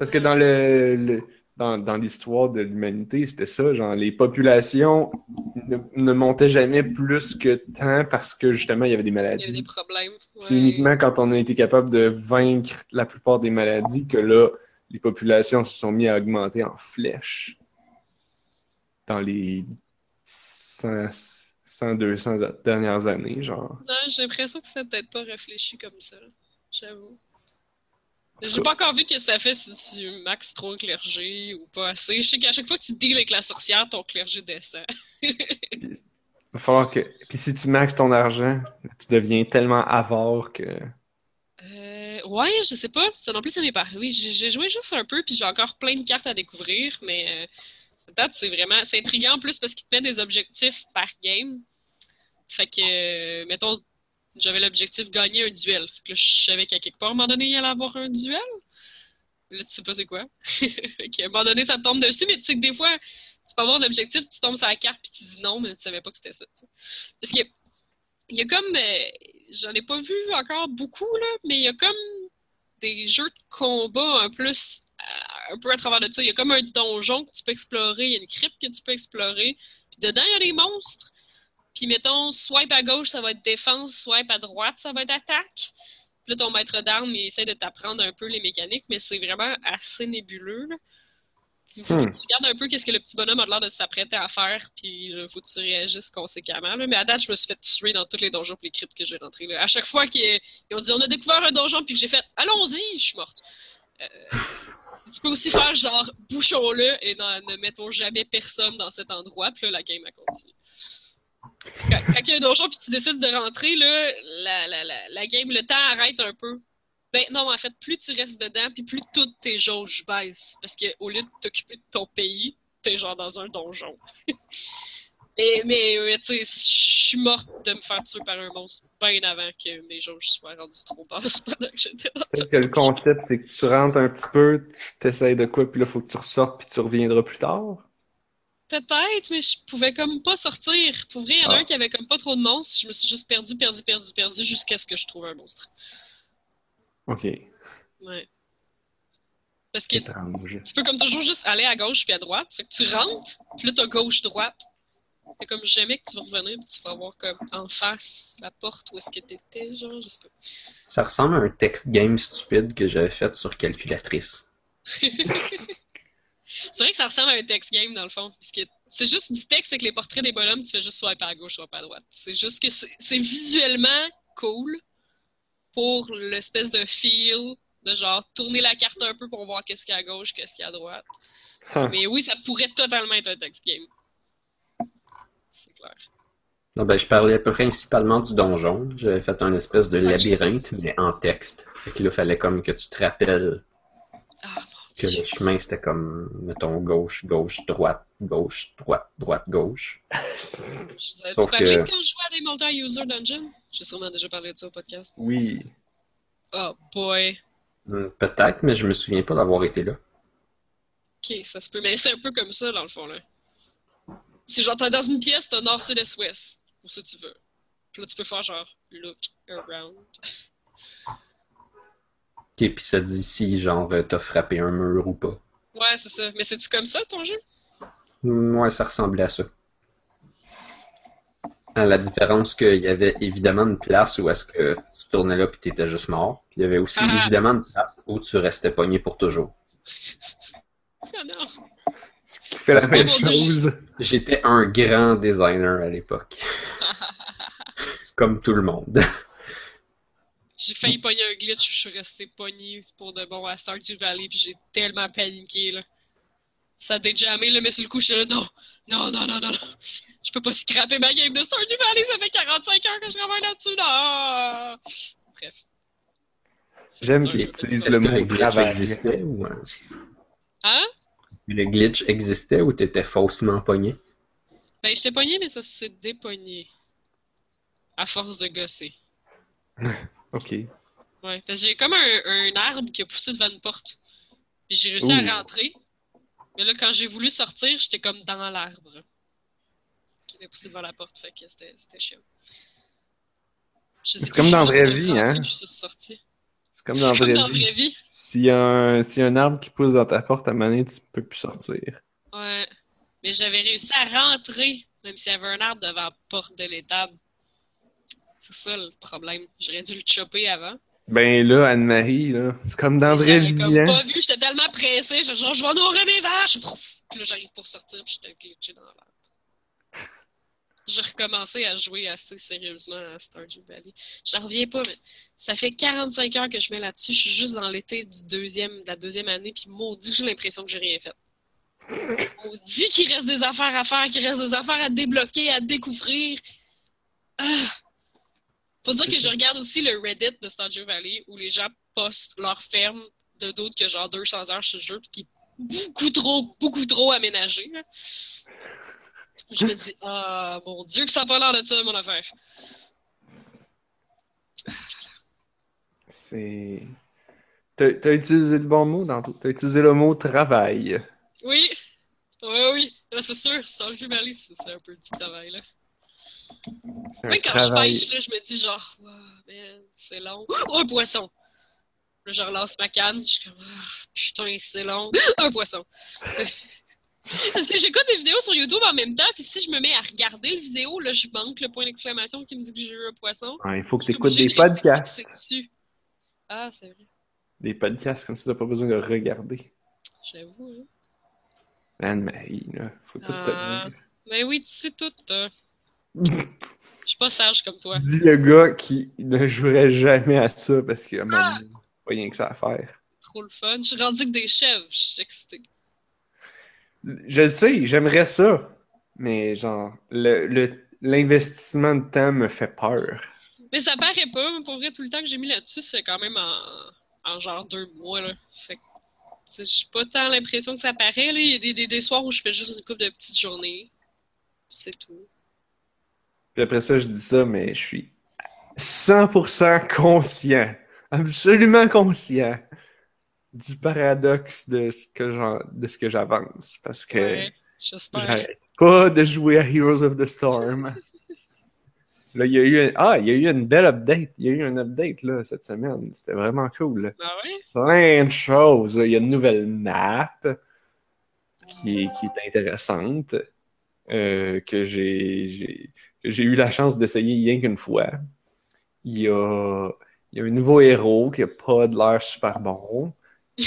Parce que dans le, le- dans, dans l'histoire de l'humanité, c'était ça, genre les populations ne, ne montaient jamais plus que tant parce que justement il y avait des Il y avait maladies. des problèmes. C'est uniquement quand on a été capable de vaincre la plupart des maladies que là, les populations se sont mis à augmenter en flèche. dans les 100, 100 200 dernières années, genre. Non, j'ai l'impression que c'est peut-être pas réfléchi comme ça. J'avoue. J'ai pas encore vu que ça fait si tu max trop le clergé ou pas assez. Je sais qu'à chaque fois que tu deals avec la sorcière, ton clergé descend. Il va falloir que. Puis si tu maxes ton argent, tu deviens tellement avare que. Euh, ouais, je sais pas. Ça non plus, ça m'est pas arrivé. J'ai joué juste un peu, puis j'ai encore plein de cartes à découvrir, mais euh, peut-être c'est vraiment. C'est intriguant en plus parce qu'il te met des objectifs par game. Fait que, euh, mettons, j'avais l'objectif gagner un duel. Là, je savais qu'à quelque part, à un moment donné, il allait avoir un duel. Là, tu sais pas c'est quoi. qu'à un moment donné, ça te tombe dessus, mais tu sais que des fois, tu peux avoir l'objectif, tu tombes sur la carte, puis tu dis non, mais tu savais pas que c'était ça. Parce que, il y a comme. euh, J'en ai pas vu encore beaucoup, là, mais il y a comme des jeux de combat un plus. euh, un peu à travers de ça. Il y a comme un donjon que tu peux explorer, il y a une crypte que tu peux explorer. Puis dedans, il y a des monstres. Puis mettons, swipe à gauche, ça va être défense, swipe à droite, ça va être attaque. Puis là, ton maître d'armes, il essaie de t'apprendre un peu les mécaniques, mais c'est vraiment assez nébuleux. Là. Puis faut Hmm. que tu regardes un peu qu'est-ce que le petit bonhomme a l'air de s'apprêter à faire, puis euh, faut que tu réagisses conséquemment. Là. Mais à date, je me suis fait tuer dans tous les donjons et les cryptes que j'ai rentrés. Là. À chaque fois qu'ils ils ont dit on a découvert un donjon, puis que j'ai fait allons-y, je suis morte. Euh, tu peux aussi faire genre bouchons-le et ne mettons jamais personne dans cet endroit, puis là, la game a continué. Quand, quand il y a un donjon puis tu décides de rentrer, là, la, la, la, la game, le temps arrête un peu. Ben non, en fait, plus tu restes dedans, puis plus toutes tes jauges baissent. Parce que au lieu de t'occuper de ton pays, t'es genre dans un donjon. mais, mais tu sais, je suis morte de me faire tuer par un monstre bien avant que mes jauges soient rendues trop basses pendant que j'étais dans Peut-être que le concept, c'est que tu rentres un petit peu, t'essayes de quoi, puis là, faut que tu ressortes, puis tu reviendras plus tard. Peut-être, mais je pouvais comme pas sortir. Pour vrai, il y en a Ah. un qui avait comme pas trop de monstres. Je me suis juste perdu, perdu, perdu, perdu jusqu'à ce que je trouve un monstre. Ok. Ouais. Parce que tu peux comme toujours juste aller à gauche puis à droite. Fait que tu rentres, puis là t'as gauche-droite. Fait comme jamais que tu vas revenir puis tu vas voir comme en face la porte où est-ce que t'étais, genre, je sais pas. Ça ressemble à un text game stupide que j'avais fait sur calculatrice. C'est vrai que ça ressemble à un text game dans le fond, puisque c'est juste du texte avec les portraits des bonhommes, tu fais juste swipe à gauche, swipe à droite. C'est juste que c'est visuellement cool pour l'espèce de feel de genre tourner la carte un peu pour voir qu'est-ce qu'il y a à gauche, qu'est-ce qu'il y a à droite. Huh. Mais oui, ça pourrait totalement être un text game. C'est clair. Non, ben, je parlais principalement du donjon. J'avais fait un espèce de labyrinthe, mais en texte. Fait que là, fallait comme que tu te rappelles Ah que le chemin, c'était comme, mettons, gauche, gauche, droite, gauche, droite, droite, gauche. Je- Tu parlais que- quand je jouais à des multi-user dungeons? J'ai sûrement déjà parlé de ça au podcast. Oui. Oh boy. Hmm, Peut-être, mais je me souviens pas d'avoir été là. Ok, ça se peut. Mais c'est un peu comme ça, dans le fond, là. Si j'entends dans une pièce, t'as nord, sud, est, ouest. Ou si tu veux. Puis là, tu peux faire genre look around. Ok, puis ça dit si, genre, euh, t'as frappé un mur ou pas. Ouais, c'est ça. Mais c'est-tu comme ça, ton jeu? Hmm, Ouais, ça ressemblait à ça. À la différence qu'il y avait évidemment une place où est-ce que tu tournais là puis t'étais juste mort. Puis il y avait aussi Ah. évidemment une place où tu restais pogné pour toujours. Ah non. Ce qui fait la Parce même chose. J'étais un grand designer à l'époque. Comme tout le monde. J'ai failli pogner un glitch, je suis resté pogné pour de bon à Stardew Valley, puis j'ai tellement paniqué, là. Ça a déjammé, là, mais sur le coup, je suis là, non, non, non, non, non, non. Je peux pas scraper ma game de Stardew Valley, ça fait 45 heures que je travaille là-dessus, non! Bref. J'aime qu'il utilise le mot existait ou euh, Hein? le glitch existait ou t'étais faussement pogné? Ben, j'étais pogné, mais ça s'est dépogné. À force de gosser. Ok. Ouais, parce que j'ai comme un, un arbre qui a poussé devant une porte. Puis j'ai réussi Ouh. à rentrer. Mais là, quand j'ai voulu sortir, j'étais comme dans l'arbre. Qui avait poussé devant la porte, fait que c'était chiant. Sais C'est comme dans la vraie vie, hein? C'est comme dans la vraie vie. S'il y, a un... s'il y a un arbre qui pousse dans ta porte, à un moment donné, tu peux plus sortir. Ouais. Mais j'avais réussi à rentrer, même s'il y avait un arbre devant la porte de l'étable. C'est ça le problème. J'aurais dû le chopper avant. Ben là, Anne-Marie, là, c'est comme dans la J'avais vie, comme hein? pas vu, j'étais tellement pressé, j'étais genre, je vais nourrir mes vaches! Puis là, j'arrive pour sortir, puis j'étais glitché dans l'air. J'ai recommencé à jouer assez sérieusement à Stardew Valley. J'en reviens pas, mais ça fait 45 heures que je mets là-dessus. Je suis juste dans l'été du deuxième, de la deuxième année, puis maudit, j'ai l'impression que j'ai rien fait. Maudit qu'il reste des affaires à faire, qu'il reste des affaires à débloquer, à découvrir. Ah! Faut dire que je regarde aussi le Reddit de Stardew Valley où les gens postent leur ferme de d'autres que genre 200 heures sur le jeu, puis qui est beaucoup trop, beaucoup trop aménagé. là. Je me dis, ah mon dieu, que ça a pas l'air de ça, mon affaire. C'est. T'as utilisé le bon mot dans tout. T'as utilisé le mot travail. Oui, oui, oui, Là, c'est sûr, c'est c'est un peu du travail, là. Même quand travail. je pêche, là, je me dis genre, wow, man, c'est long. Oh, un poisson! Là, je relance ma canne, je suis comme, ah, putain, c'est long. Un poisson! Parce que j'écoute des vidéos sur YouTube en même temps, puis si je me mets à regarder le vidéo, là, je manque le point d'exclamation qui me dit que j'ai eu un poisson. Ouais, il faut que t'écoutes obligée des de podcasts. Ah, c'est vrai. Des podcasts comme ça, t'as pas besoin de regarder. J'avoue, hein. Anne-Marie, là, faut tout Ah. te dire. Mais oui, tu sais tout. hein. Je suis pas sage comme toi. Dis le gars qui ne jouerait jamais à ça parce qu'il a Ah! même pas rien que ça à faire. Trop le fun. Je suis rendu que des chèvres. Je suis excitée. Je le sais, j'aimerais ça, mais genre, le, le- l'investissement de temps me fait peur. Mais ça paraît pas, mais pour vrai, tout le temps que j'ai mis là-dessus, c'est quand même en, en genre deux mois, là. Fait que, j'ai pas tant l'impression que ça paraît, là. Il y a des, des, des soirs où je fais juste une couple de petites journées. C'est tout. Puis après ça, je dis ça, mais je suis 100% conscient, absolument conscient du paradoxe de ce que j'en- de ce que j'avance, parce que Ouais, j'arrête pas de jouer à Heroes of the Storm. Là, il y a eu un... Ah, il y a eu une belle update. Il y a eu un update là, cette semaine. C'était vraiment cool. Ah ouais? plein de choses. là. Il y a une nouvelle map qui est, qui est intéressante euh, que j'ai- que j'ai eu la chance d'essayer rien qu'une fois. Il y a, il y a un nouveau héros qui a pas de l'air super bon.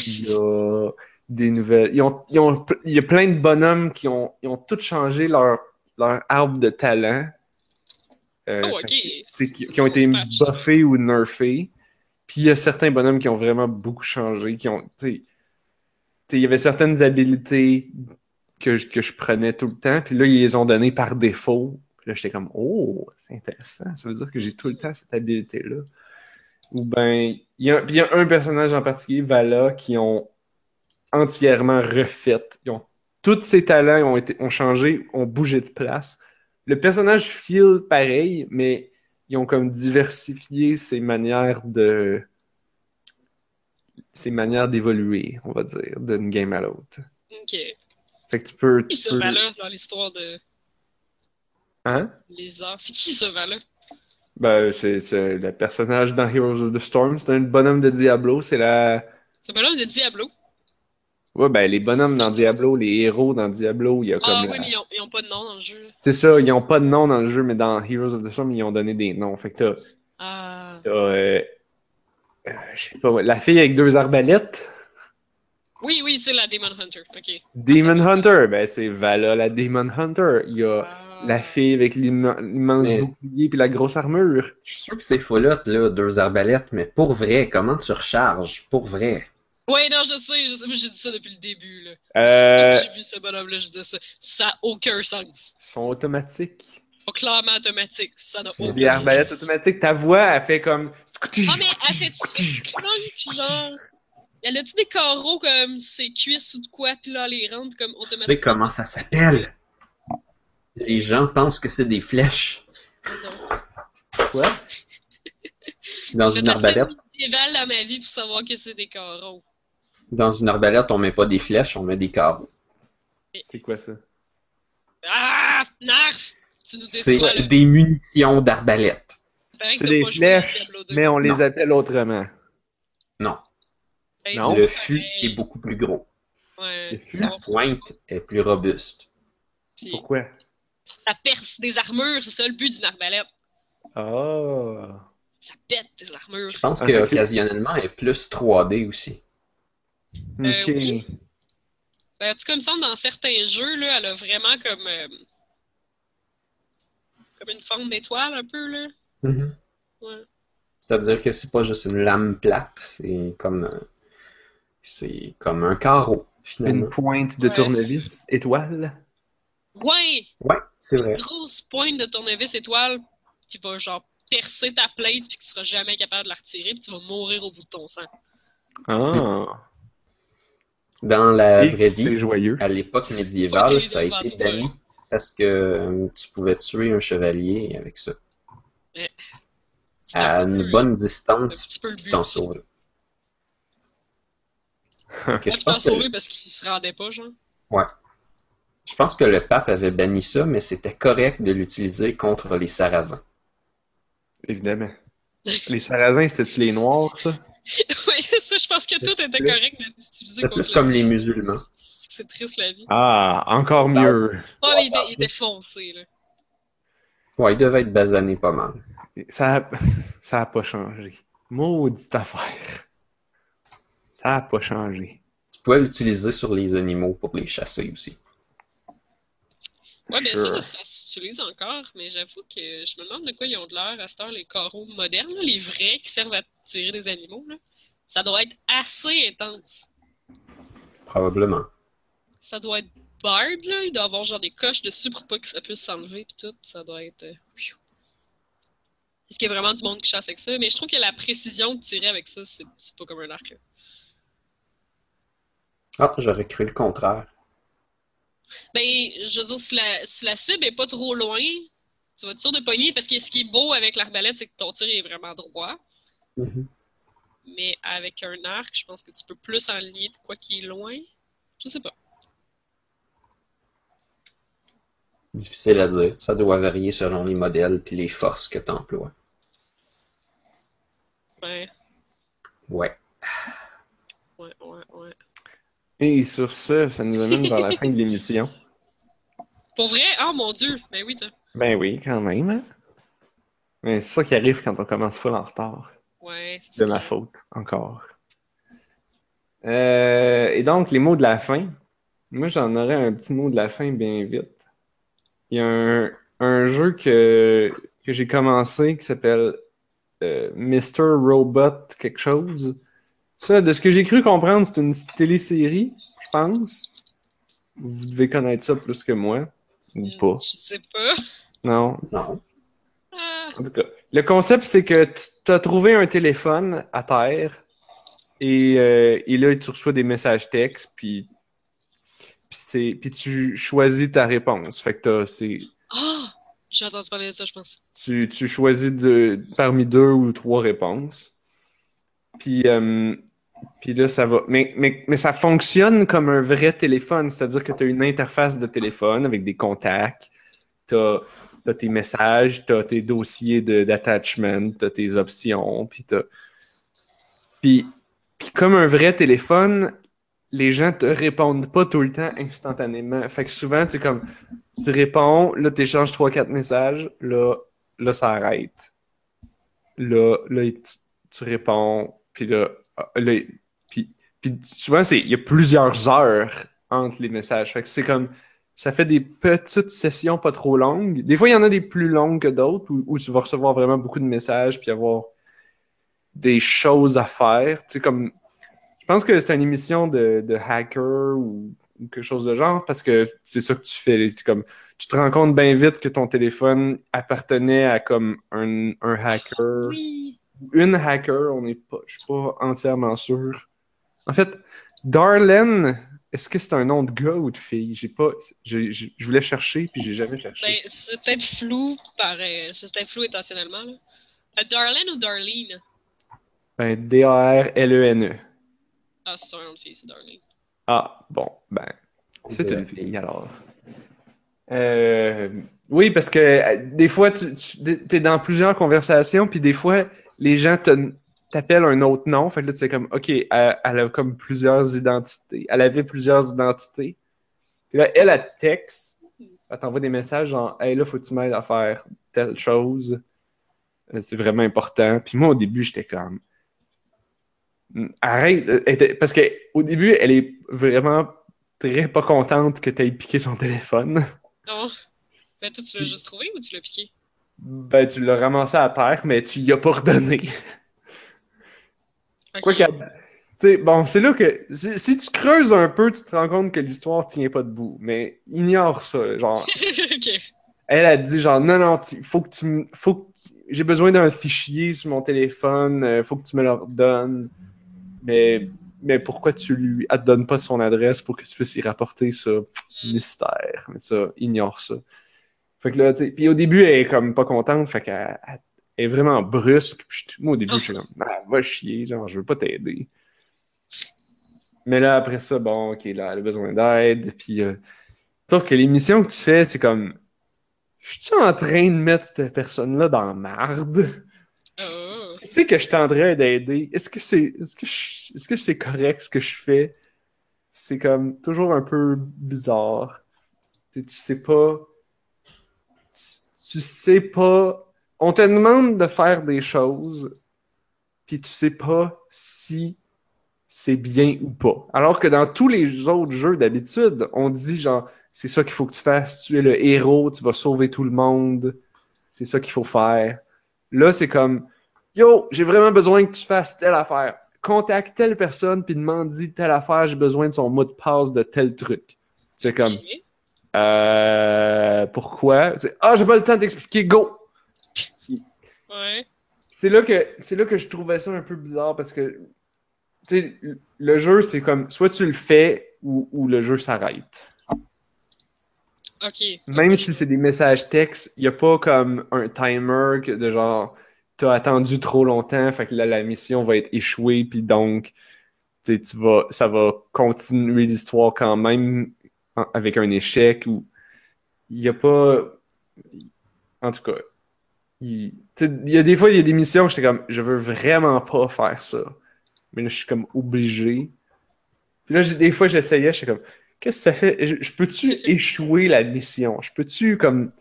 Il y a des nouvelles. Ils ont, ils ont- il y a plein de bonhommes qui ont, ils ont tous changé leur, leur arbre de talent. Euh, Oh, fait ok. que, tu sais, qui, qui ont été buffés ou nerfés. Puis il y a certains bonhommes qui ont vraiment beaucoup changé, qui ont, il y avait certaines habilités que que je prenais tout le temps, puis là, ils les ont données par défaut. Puis là, j'étais comme, oh, c'est intéressant, ça veut dire que j'ai tout le temps cette habilité-là. Ou ben, il y a, puis il y a un personnage en particulier, Vala, qui ont entièrement refait. Ils ont, tous ses talents ont, été, ont changé, ont bougé de place. Le personnage feel pareil, mais ils ont comme diversifié ses manières de ses manières d'évoluer, on va dire, d'une game à l'autre. Ok. Fait que tu peux. Vala dans l'histoire de Hein? lézard? C'est qui ce Vala? Ben, c'est le personnage dans Heroes of the Storm, c'est un bonhomme de Diablo, c'est la... C'est pas l'homme de Diablo. Ouais, ben, les bonhommes dans Diablo, les héros dans Diablo, il y a comme Ah la- oui, mais ils ont, ils ont pas de nom dans le jeu. C'est ça, ils ont pas de nom dans le jeu, mais dans Heroes of the Storm, ils ont donné des noms. Fait que t'as, Ah. t'as, euh, euh, je sais pas, la fille avec deux arbalètes, Oui, oui, c'est la Demon Hunter. Ok. Demon Hunter, ben, c'est Vala, la Demon Hunter. Il y a Ah. La fille avec l'immen- l'immense Mais- bouclier puis la grosse armure. Je suis sûr que c'est folotte, là, deux arbalètes, mais pour vrai, comment tu recharges? Pour vrai. Ouais, non, je sais, je sais, moi, j'ai dit ça depuis le début, là. Euh, J'ai vu ce bonhomme-là, je disais ça. Ça n'a aucun sens. ils sont automatiques. Ils sont clairement automatiques. Ça n'a C'est aucun sens. arbalètes automatiques. Ta voix, elle fait comme. Ah, mais elle fait-tu clunk, genre? Elle a-tu des carreaux comme ses cuisses ou de quoi, puis là, elle les rentre comme Tu automatiquement? sais comment ça s'appelle? Les gens pensent que c'est des flèches. Non. Quoi? Dans J'ai une arbalète, médiéval dans ma vie pour savoir que c'est des carreaux. dans une arbalète, on met pas des flèches, on met des carreaux. C'est quoi ça? Ah! Narf! Tu nous C'est des munitions d'arbalète. C'est des flèches, Diablo 2. mais on les Non. appelle autrement. Non. Ben, Non? Le fût est beaucoup plus gros. Ouais, Le fût? ça La pointe est plus robuste. si- Pourquoi? Ça perce des armures, c'est ça le but d'une arbalète. Ah. Ça pète des armures. Je pense Ah, que qu'occasionnellement, elle est plus 3D aussi. Euh, Ok. oui. Ben, en tout cas, il me semble dans certains jeux, là, elle a vraiment comme. euh, comme une forme d'étoile, un peu, là. Ouais. C'est-à-dire que c'est pas juste une lame plate, c'est comme euh, c'est comme un carreau finalement. Une pointe de Ouais, tournevis, étoile. Ouais! Ouais, c'est vrai. Une grosse pointe de tournevis étoile qui va, genre, percer ta plate puis que tu seras jamais capable de la retirer puis tu vas mourir au bout de ton sang. Ah, Dans la Et vraie c'est vie, joyeux. à l'époque médiévale, ça a été banni parce que euh, tu pouvais tuer un chevalier avec ça un à une peu- bonne distance but t'en sauver. Que je pense que parce qu'il se rendait pas, genre. Je pense que le pape avait banni ça, mais c'était correct de l'utiliser contre les Sarrasins. Évidemment. Les Sarrasins, c'était-tu les Noirs, ça? ouais, ça, je pense que tout était correct d'utiliser C'est contre plus comme les musulmans. C'est triste la vie. Ah, encore mieux. Ah, mais il était, il était foncé, là. Ouais, il devait être basané pas mal. Ça a... ça a pas changé. Maudite affaire. Ça a pas changé. Tu pouvais l'utiliser sur les animaux pour les chasser aussi. Ouais, bien Sure. ça, ça, ça s'utilise encore, mais j'avoue que je me demande de quoi ils ont de l'air à cette heure, les carreaux modernes, là, les vrais qui servent à tirer des animaux. Là. Ça doit être assez intense. Probablement. Ça doit être bard, là. Il doit avoir genre des coches dessus pour pas que ça puisse s'enlever pis tout. Ça doit être. euh. Est-ce qu'il y a vraiment du monde qui chasse avec ça? Mais je trouve que la précision de tirer avec ça, c'est c'est pas comme un arc. là. Ah, j'aurais cru le contraire. Ben, je veux dire, si la, si la cible est pas trop loin, tu vas être sûr de pogner, parce que ce qui est beau avec l'arbalète, c'est que ton tir est vraiment droit. Mhm. Mais avec un arc, je pense que tu peux plus enligner de quoi qui est loin. Je sais pas. Difficile à dire. Ça doit varier selon les modèles puis les forces que tu emploies. Ouais, Ouais. ouais, ouais, ouais. Et sur ce, ça nous amène vers la fin de l'émission. Pour vrai? Oh mon dieu! Ben oui, toi. Ben oui, quand même. hein. Mais c'est ça qui arrive quand on commence full en retard. Ouais. c'est De ma clair. faute, encore. Euh, et donc, les mots de la fin. Moi, j'en aurais un petit mot de la fin bien vite. Il y a un, un jeu que, que j'ai commencé qui s'appelle euh, Mr. Robot quelque chose. Ça, de ce que j'ai cru comprendre, c'est une télésérie, je pense. Vous devez connaître ça plus que moi. Ou pas. Je sais pas. Non, Non. Ah, en tout cas, le concept, c'est que tu as trouvé un téléphone à terre et, euh, et là, tu reçois des messages textes, puis, puis, c'est- puis tu choisis ta réponse. Fait que t'as- c'est- Ah! J'ai entendu parler de ça, je pense. tu, tu choisis de, parmi deux ou trois réponses. Puis, euh, puis là, ça va. Mais, ça fonctionne comme un vrai téléphone, c'est-à-dire que tu as une interface de téléphone avec des contacts, tu as, tes messages, tu as tes dossiers d'attachment, tu as tes options, puis tu Puis, comme un vrai téléphone, les gens te répondent pas tout le temps instantanément. Fait que souvent, c'est comme, tu réponds, là, tu échanges 3-4 messages, là, là, ça arrête. Là, là tu, tu réponds, puis là, ah, puis, souvent, c'est, il y a plusieurs heures entre les messages. C'est comme, ça fait des petites sessions pas trop longues. Des fois, il y en a des plus longues que d'autres où, tu vas recevoir vraiment beaucoup de messages puis avoir des choses à faire. Comme, je pense que c'est une émission de, de hacker ou, ou quelque chose de genre parce que c'est ça que tu fais. C'est comme, tu te rends compte bien vite que ton téléphone appartenait à comme un, un hacker. Oui! Une hacker, on n'est pas, je suis pas entièrement sûr. En fait, Darlene, est-ce que c'est un nom de gars ou de fille? J'ai pas, j'ai- j'ai- je voulais chercher puis j'ai jamais cherché. Ben, c'est peut-être flou, pareil. C'est peut-être flou intentionnellement, là. Euh, Darlene ou Darlene? Ben, D-A-R-L-E-N-E. Ah, c'est un nom de fille, c'est Darlene. Ah, bon, ben, c'est une fille alors. Euh, oui, parce que euh, des fois, tu, tu es dans plusieurs conversations, puis des fois, les gens t'appellent un autre nom. Fait que là, tu sais comme, OK, elle, elle a comme plusieurs identités. Elle avait plusieurs identités. Puis là, elle, elle texte, elle t'envoie des messages genre, Hey, là, faut que tu m'aides à faire telle chose. Euh, C'est vraiment important. Puis moi, au début, j'étais comme, Arrête, euh, parce qu'au début, elle est vraiment très pas contente que t'aies piqué son téléphone. Non. Ben, toi, tu l'as juste trouvé ou tu l'as piqué? Ben, tu l'as ramassé à terre, mais tu y as pas redonné. Ok. Quoi sais, bon, c'est là que. Si, si tu creuses un peu, tu te rends compte que l'histoire tient pas debout. Mais ignore ça. Genre, elle a dit, genre, non, non, faut que tu me. Faut que J'ai besoin d'un fichier sur mon téléphone, euh, faut que tu me le redonnes. Mais, mais pourquoi tu lui elle te donnes pas son adresse pour que tu puisses y rapporter ça? Mystère. Mais ça, ignore ça. Fait que là, tu sais, puis au début, elle est comme pas contente, fait qu'elle elle- elle est vraiment brusque. Puis moi, au début, je suis comme, ah, va chier, genre, je veux pas t'aider. Mais là, après ça, bon, ok, là, elle a besoin d'aide, puis... euh, Sauf que l'émission que tu fais, c'est comme, je suis en train de mettre cette personne-là dans la marde? Oh. Tu sais que je train d'aider. Est-ce que c'est est-ce que je- est-ce que c'est correct ce que je fais? C'est comme toujours un peu bizarre. Tu sais pas. Tu, sais pas. On te demande de faire des choses, puis tu sais pas si c'est bien ou pas. Alors que dans tous les autres jeux d'habitude, on dit genre c'est ça qu'il faut que tu fasses, tu es le héros, tu vas sauver tout le monde, c'est ça qu'il faut faire. Là, c'est comme Yo, j'ai vraiment besoin que tu fasses telle affaire. Contacte telle personne puis demande-y telle affaire, j'ai besoin de son mot de passe de tel truc. C'est comme. Euh pourquoi? Ah, j'ai pas le temps d'expliquer, go. Ouais. C'est là que c'est là que je trouvais ça un peu bizarre parce que tu sais le jeu c'est comme soit tu le fais ou, ou le jeu s'arrête. Ok. Même si c'est des messages textes, il n'y a pas comme un timer de genre t'as attendu trop longtemps, fait que là la mission va être échouée, puis donc tu vas, ça va continuer l'histoire quand même en- avec un échec ou il n'y a pas. En tout cas, il y a des fois, il y a des missions que j'étais comme je veux vraiment pas faire ça. Mais là, je suis comme obligé. Puis là, des fois, j'essayais, j'étais comme Qu'est-ce que ça fait? Je, je peux-tu échouer la mission? Je peux-tu comme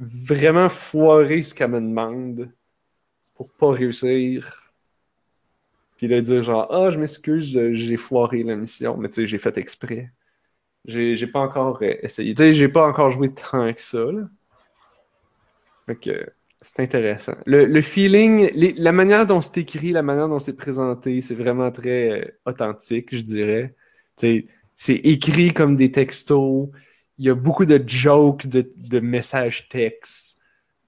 vraiment foirer ce qu'elle me demande pour pas réussir? Puis là, dire genre, ah, je m'excuse, j'ai foiré la mission, mais tu sais, j'ai fait exprès. J'ai pas encore euh, essayé. Tu sais, j'ai pas encore joué tant que ça, là. Fait que c'est intéressant. Le, le feeling, la manière dont c'est écrit, la manière dont c'est présenté, c'est vraiment très euh, authentique, je dirais. Tu sais, c'est écrit comme des textos. Il y a beaucoup de jokes, de, de messages textes,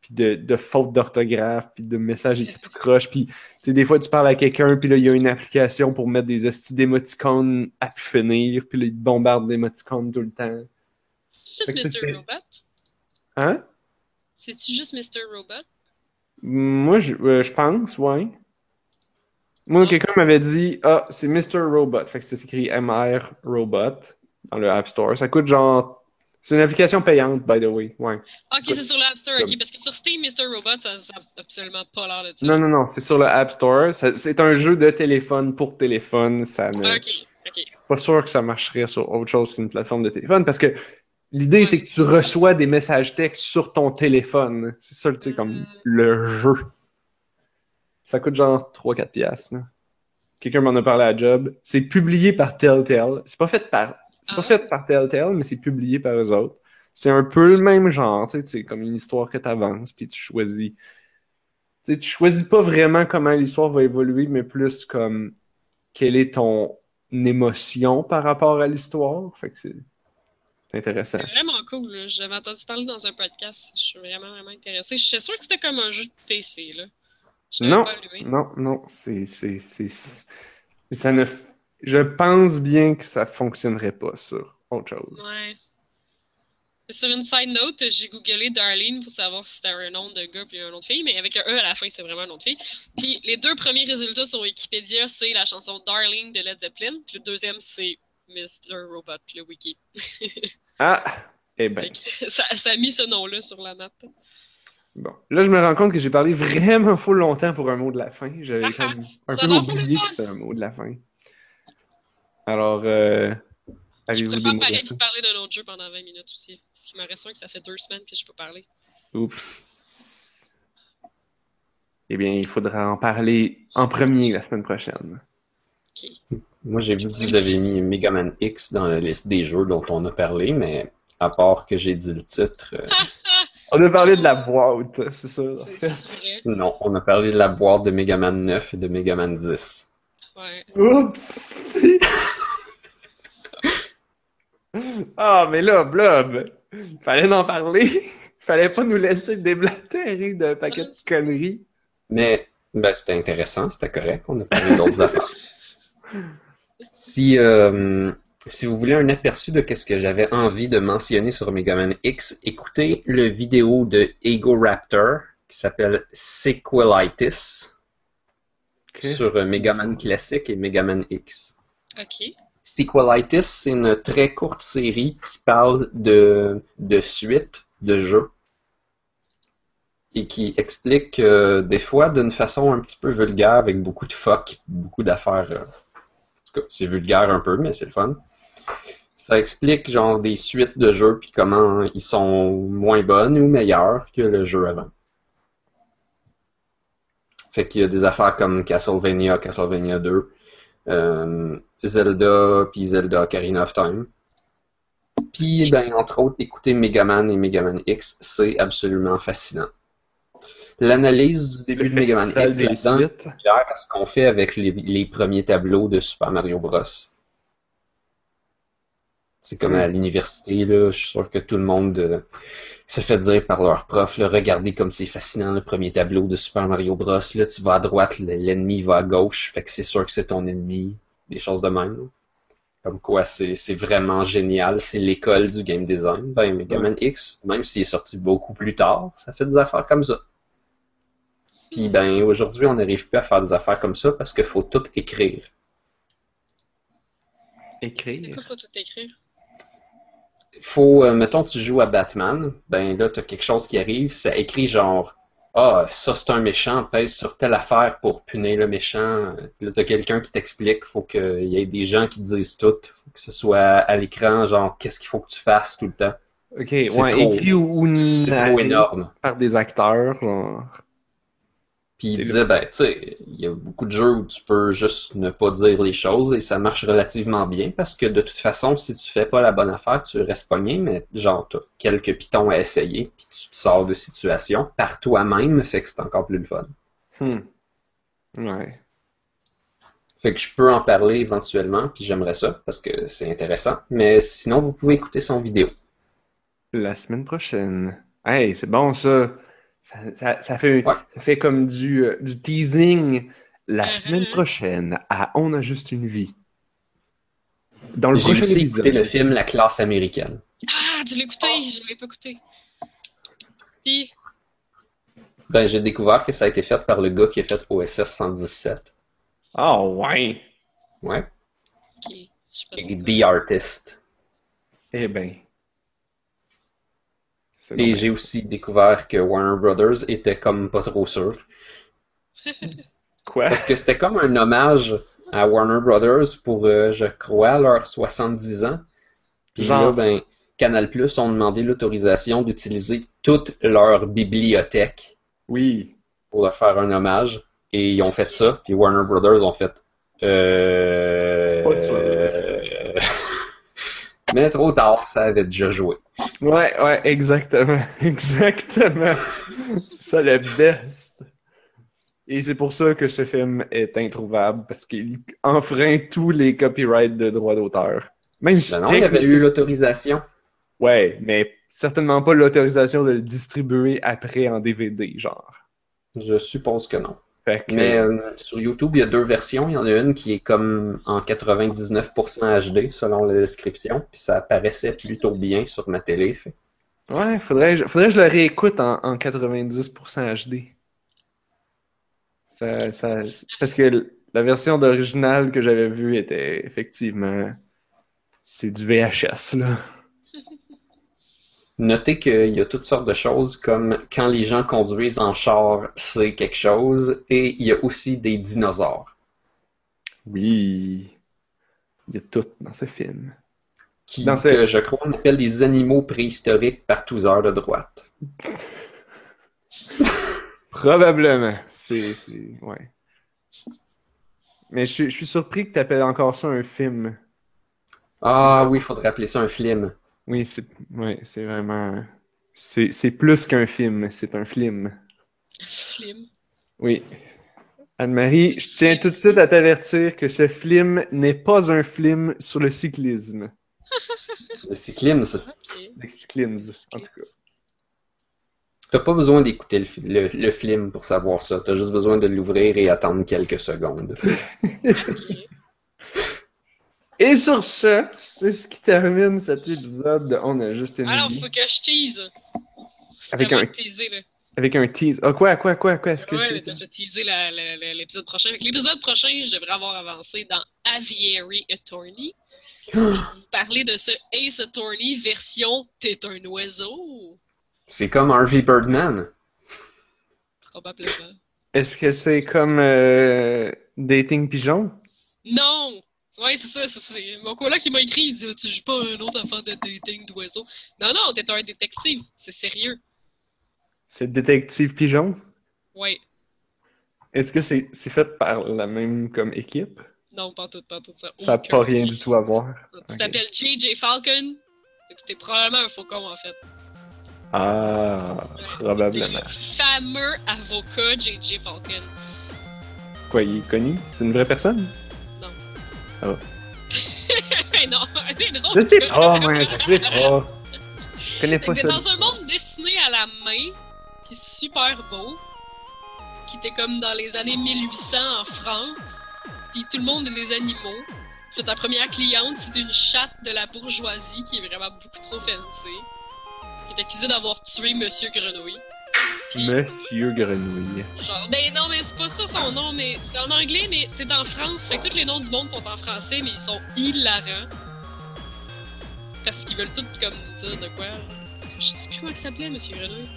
puis de, de fautes d'orthographe, puis de messages écrits tout croche. Puis, tu sais, des fois, tu parles à quelqu'un, puis là, il y a une application pour mettre des hosties d'émoticônes à pu finir, puis là, il te bombarde d'émoticônes tout le temps. C'est juste Mr. Robot? Hein? C'est-tu juste Mr. Robot? Moi, je, euh, je pense, ouais. Moi, quelqu'un m'avait dit, ah, c'est Mr. Robot. Fait que c'est écrit MR Robot dans le App Store. Ça coûte genre. C'est une application payante, by the way. Ouais. Ok, c'est sur l'App Store, ok. Parce que sur Steam, Mr. Robot, ça ça a absolument pas l'air de ça. Non, non, non, c'est sur le App Store. C'est un jeu de téléphone pour téléphone. Ça ne... Ok, ok. pas sûr que ça marcherait sur autre chose qu'une plateforme de téléphone parce que l'idée, c'est que tu reçois des messages textes sur ton téléphone. C'est ça, tu sais, comme Mm. le jeu. Ça coûte genre 3-4 piastres. Quelqu'un m'en a parlé à Job. C'est publié par Telltale. C'est pas fait par... C'est pas fait par Telltale, mais c'est publié par eux autres. C'est un peu le même genre, tu sais, c'est comme une histoire que tu avances, puis tu choisis. Tu sais, tu choisis pas vraiment comment l'histoire va évoluer, mais plus comme quelle est ton émotion par rapport à l'histoire. Fait que c'est intéressant. C'est vraiment cool, là. J'avais entendu parler dans un podcast. Je suis vraiment, vraiment intéressée. Je suis sûre que c'était comme un jeu de PC, là. Non, allumé. non, non, c'est, c'est, c'est, ça ne, je pense bien que ça fonctionnerait pas sur autre chose. Ouais. Sur une side note, j'ai googlé Darlene pour savoir si c'était un nom de gars puis un nom de fille, mais avec un E à la fin, c'est vraiment un nom de fille. Puis les deux premiers résultats sur Wikipédia, c'est la chanson Darling de Led Zeppelin, puis le deuxième, c'est Mr. Robot, le wiki. Ah, eh ben, ça, ça a mis ce nom-là sur la map. bon. Là, je me rends compte que j'ai parlé vraiment full longtemps pour un mot de la fin. J'avais comme un Ça peu oublié que c'était un mot de la fin. Alors, euh, Je avez-vous des préfère pareil parler d'un autre jeu pendant 20 minutes aussi. Parce qu'il m'en reste un que ça fait deux semaines que je peux parler. Oups. Eh bien, il faudra en parler en premier la semaine prochaine. Ok. Moi, j'ai vu que vous avez mis Mega Man X dans la liste des jeux dont on a parlé, mais à part que j'ai dit le titre, euh, On a parlé de la boîte, c'est ça. C'est c'est vrai. non, on a parlé de la boîte de Mega Man 9 et de Mega Man 10. Ouais. Oups! ah, mais là, Blob, fallait en parler. Fallait pas nous laisser déblatérer d'un paquet de conneries. Mais ben, c'était intéressant, c'était correct, on a parlé d'autres affaires. Si, euh, si vous voulez un aperçu de ce que j'avais envie de mentionner sur Mega Man X, écoutez le vidéo de Ego Raptor qui s'appelle Sequelitis sur euh, Mega Man classique et Mega Man X. Ok. Sequelitis, c'est une très courte série qui parle de, de suites de jeux et qui explique euh, des fois d'une façon un petit peu vulgaire avec beaucoup de fuck, beaucoup d'affaires. euh, en tout cas, c'est vulgaire un peu, mais c'est le fun. Ça explique genre des suites de jeux puis comment ils sont moins bonnes ou meilleures que le jeu avant. Fait qu'il y a des affaires comme Castlevania, Castlevania 2, euh, Zelda puis Zelda Ocarina of Time. Puis, ben, entre autres, écouter Mega Man et Mega Man X, c'est absolument fascinant. L'analyse du début Le de Mega Man festival X des suites. similaire à ce qu'on fait avec les, les premiers tableaux de Super Mario Bros. C'est comme à l'université, là, je suis sûr que tout le monde euh, se fait dire par leur prof, là, regardez comme c'est fascinant le premier tableau de Super Mario Bros. Là, tu vas à droite, l'ennemi va à gauche, fait que c'est sûr que c'est ton ennemi, des choses de même. là. Comme quoi, c'est c'est vraiment génial, c'est l'école du game design. Ben, Mega Man X, même s'il est sorti beaucoup plus tard, ça fait des affaires comme ça. Puis ben aujourd'hui, on n'arrive plus à faire des affaires comme ça parce qu'il faut tout écrire. Écrire. quoi faut tout écrire? Faut, euh, mettons, tu joues à Batman, ben là, t'as quelque chose qui arrive, ça écrit genre Ah, ça c'est un méchant, pèse sur telle affaire pour punir le méchant. Là, t'as quelqu'un qui t'explique, faut qu'il y ait des gens qui disent tout, faut que ce soit à l'écran, genre qu'est-ce qu'il faut que tu fasses tout le temps. Ok, ouais, trop- écrit ou, trop énorme. par des acteurs, genre. Puis il disait, ben, tu sais, il y a beaucoup de jeux où tu peux juste ne pas dire les choses et ça marche relativement bien parce que de toute façon, si tu fais pas la bonne affaire, tu restes pogné, mais genre, t'as quelques pitons à essayer puis tu te sors de situation par toi-même, fait que c'est encore plus le fun. Hmm. Ouais. Fait que je peux en parler éventuellement, puis j'aimerais ça parce que c'est intéressant. Mais sinon, vous pouvez écouter son vidéo. La semaine prochaine. Hey, c'est bon ça. Ça, ça, ça fait, Ouais. ça fait comme du, euh, du teasing. La Mhm. semaine prochaine, à On a juste une vie. Dans le J'ai prochain aussi épisode. écouté le film La classe américaine. Ah, tu l'as écouté? Je l'avais pas écouté. Puis, Ben, j'ai découvert que ça a été fait par le gars qui a fait OSS 117. Ah ouais. Ouais. ok. Je sais pas Et c'est quoi. The Artist. Eh ben. Et j'ai aussi découvert que Warner Brothers était comme pas trop sûr. Quoi? Parce que c'était comme un hommage à Warner Brothers pour, euh, je crois, leurs 70 ans. Puis Genre. là, ben, Canal Plus ont demandé l'autorisation d'utiliser toute leur bibliothèque Oui. pour leur faire un hommage. Et ils ont fait ça. Puis Warner Brothers ont fait. Euh... Pas sûr. euh, Mais trop tard, ça avait déjà joué. Ouais, ouais, exactement. Exactement. C'est ça le best. Et c'est pour ça que ce film est introuvable, parce qu'il enfreint tous les copyrights de droits d'auteur. Même si Ben non, il avait eu l'autorisation. Ouais, mais certainement pas l'autorisation de le distribuer après en DVD, genre. Je suppose que non. Fait que, Mais euh, sur YouTube, il y a deux versions. Il y en a une qui est comme en 99% HD selon la description, puis ça apparaissait plutôt bien sur ma télé. Fait. ouais, faudrait, faudrait que je le réécoute en, en 90% HD. Ça, ça, parce que la version d'original que j'avais vue était effectivement. C'est du VHS, là. Notez qu'il y a toutes sortes de choses comme quand les gens conduisent en char, c'est quelque chose, et il y a aussi des dinosaures Oui. Il y a tout dans ce film. qui, Dans ce- que je crois, on appelle des animaux préhistoriques par tous heures de droite. Probablement. C'est. Ouais. Mais je, suis- je suis surpris que t'appelles encore ça un film. Ah oui, il faudrait appeler ça un film. Oui, c'est ouais, c'est vraiment... C'est c'est plus qu'un film, c'est un film. Flim. Oui. Anne-Marie, je tiens tout de suite à t'avertir que ce film n'est pas un film sur le cyclisme. Le cyclisme? Le cyclisme, en tout cas. T'as pas besoin d'écouter le, le- le film pour savoir ça. T'as juste besoin de l'ouvrir et attendre quelques secondes. ok. Et sur ce, c'est ce qui termine cet épisode de On a juste une Alors, vie. faut que je tease. Avec un- teaser, là. Avec un tease. Ah, quoi, quoi, quoi, quoi? Est-ce que Ouais, t'as teasé l'épisode prochain. Avec l'épisode prochain, je devrais avoir avancé dans Aviary Attorney. Je vais vous parler de ce Ace Attorney version T'es un oiseau. C'est comme Harvey Birdman. Probablement. Est-ce que c'est comme euh, Dating Pigeon? Non! Ouais, c'est ça, c'est- mon collègue qui m'a écrit, il dit Tu joues pas un autre affaire de dating d'oiseau? Non, non, t'es un détective, c'est sérieux. C'est Détective Pigeon? Ouais. Est-ce que c'est c'est fait par la même comme équipe? Non, pas tout, pas tout ça. Ça n'a pas rien du tout à voir. Tu t'appelles JJ Falcon, et puis t'es probablement un faucon en fait. Ah, probablement. Le fameux avocat JJ Falcon. Quoi, il est connu? C'est une vraie personne? non, c'est drôle. Je sais pas, moi, je sais pas. Je connais pas ça. dans un monde dessiné à la main, qui est super beau, qui était comme dans les années 1800 en France, puis tout le monde est des animaux. Puis ta première cliente, c'est une chatte de la bourgeoisie qui est vraiment beaucoup trop fancy, qui est accusée d'avoir tué Monsieur Grenouille. Monsieur Grenouille. genre, ben non, mais c'est pas ça son nom, mais c'est en anglais, mais c'est en France, fait que tous les noms du monde sont en français, mais ils sont hilarants. Parce qu'ils veulent tout comme dire de quoi. Je sais plus comment il s'appelait, Monsieur Grenouille.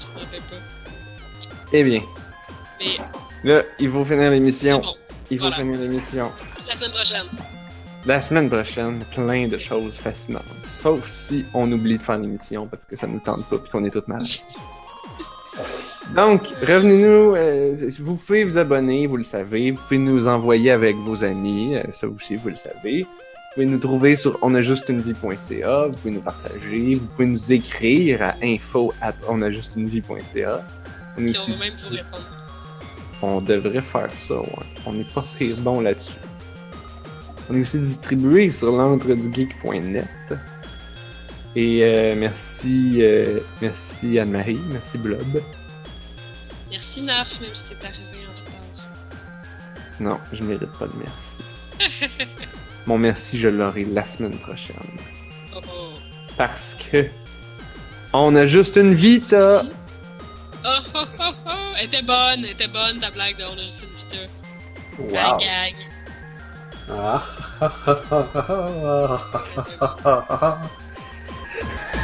Je me rappelle pas. Eh bien, Mais là, il faut finir l'émission. bon. Il faut Voilà. finir l'émission. La semaine prochaine. La semaine prochaine, plein de choses fascinantes. Sauf si on oublie de faire l'émission parce que ça nous tente pas et qu'on est toutes malades. Donc, revenez-nous. euh, vous pouvez vous abonner, vous le savez. Vous pouvez nous envoyer avec vos amis. euh, ça aussi, vous le savez. Vous pouvez nous trouver sur onajustunevie.ca. Vous pouvez nous partager. Vous pouvez nous écrire à info at onajustunevie.ca. On, on aussi- va même vous répondre. on devrait faire ça, ouais. On n'est pas pire bon là-dessus. On est aussi distribué sur l'entredugeek.net. Et euh, merci, euh, merci Anne-Marie, merci Blob. Merci Naf, même si t'es arrivé en retard. Non, je mérite pas de merci. Mon merci, je l'aurai la semaine prochaine. Oh oh. Parce que on a juste une vie, t'as. Oh oh oh oh! Elle était bonne, elle était bonne ta blague de on a juste une vita. Wow. La. Ah. Le long C'est bout de la parfait, falaise. juste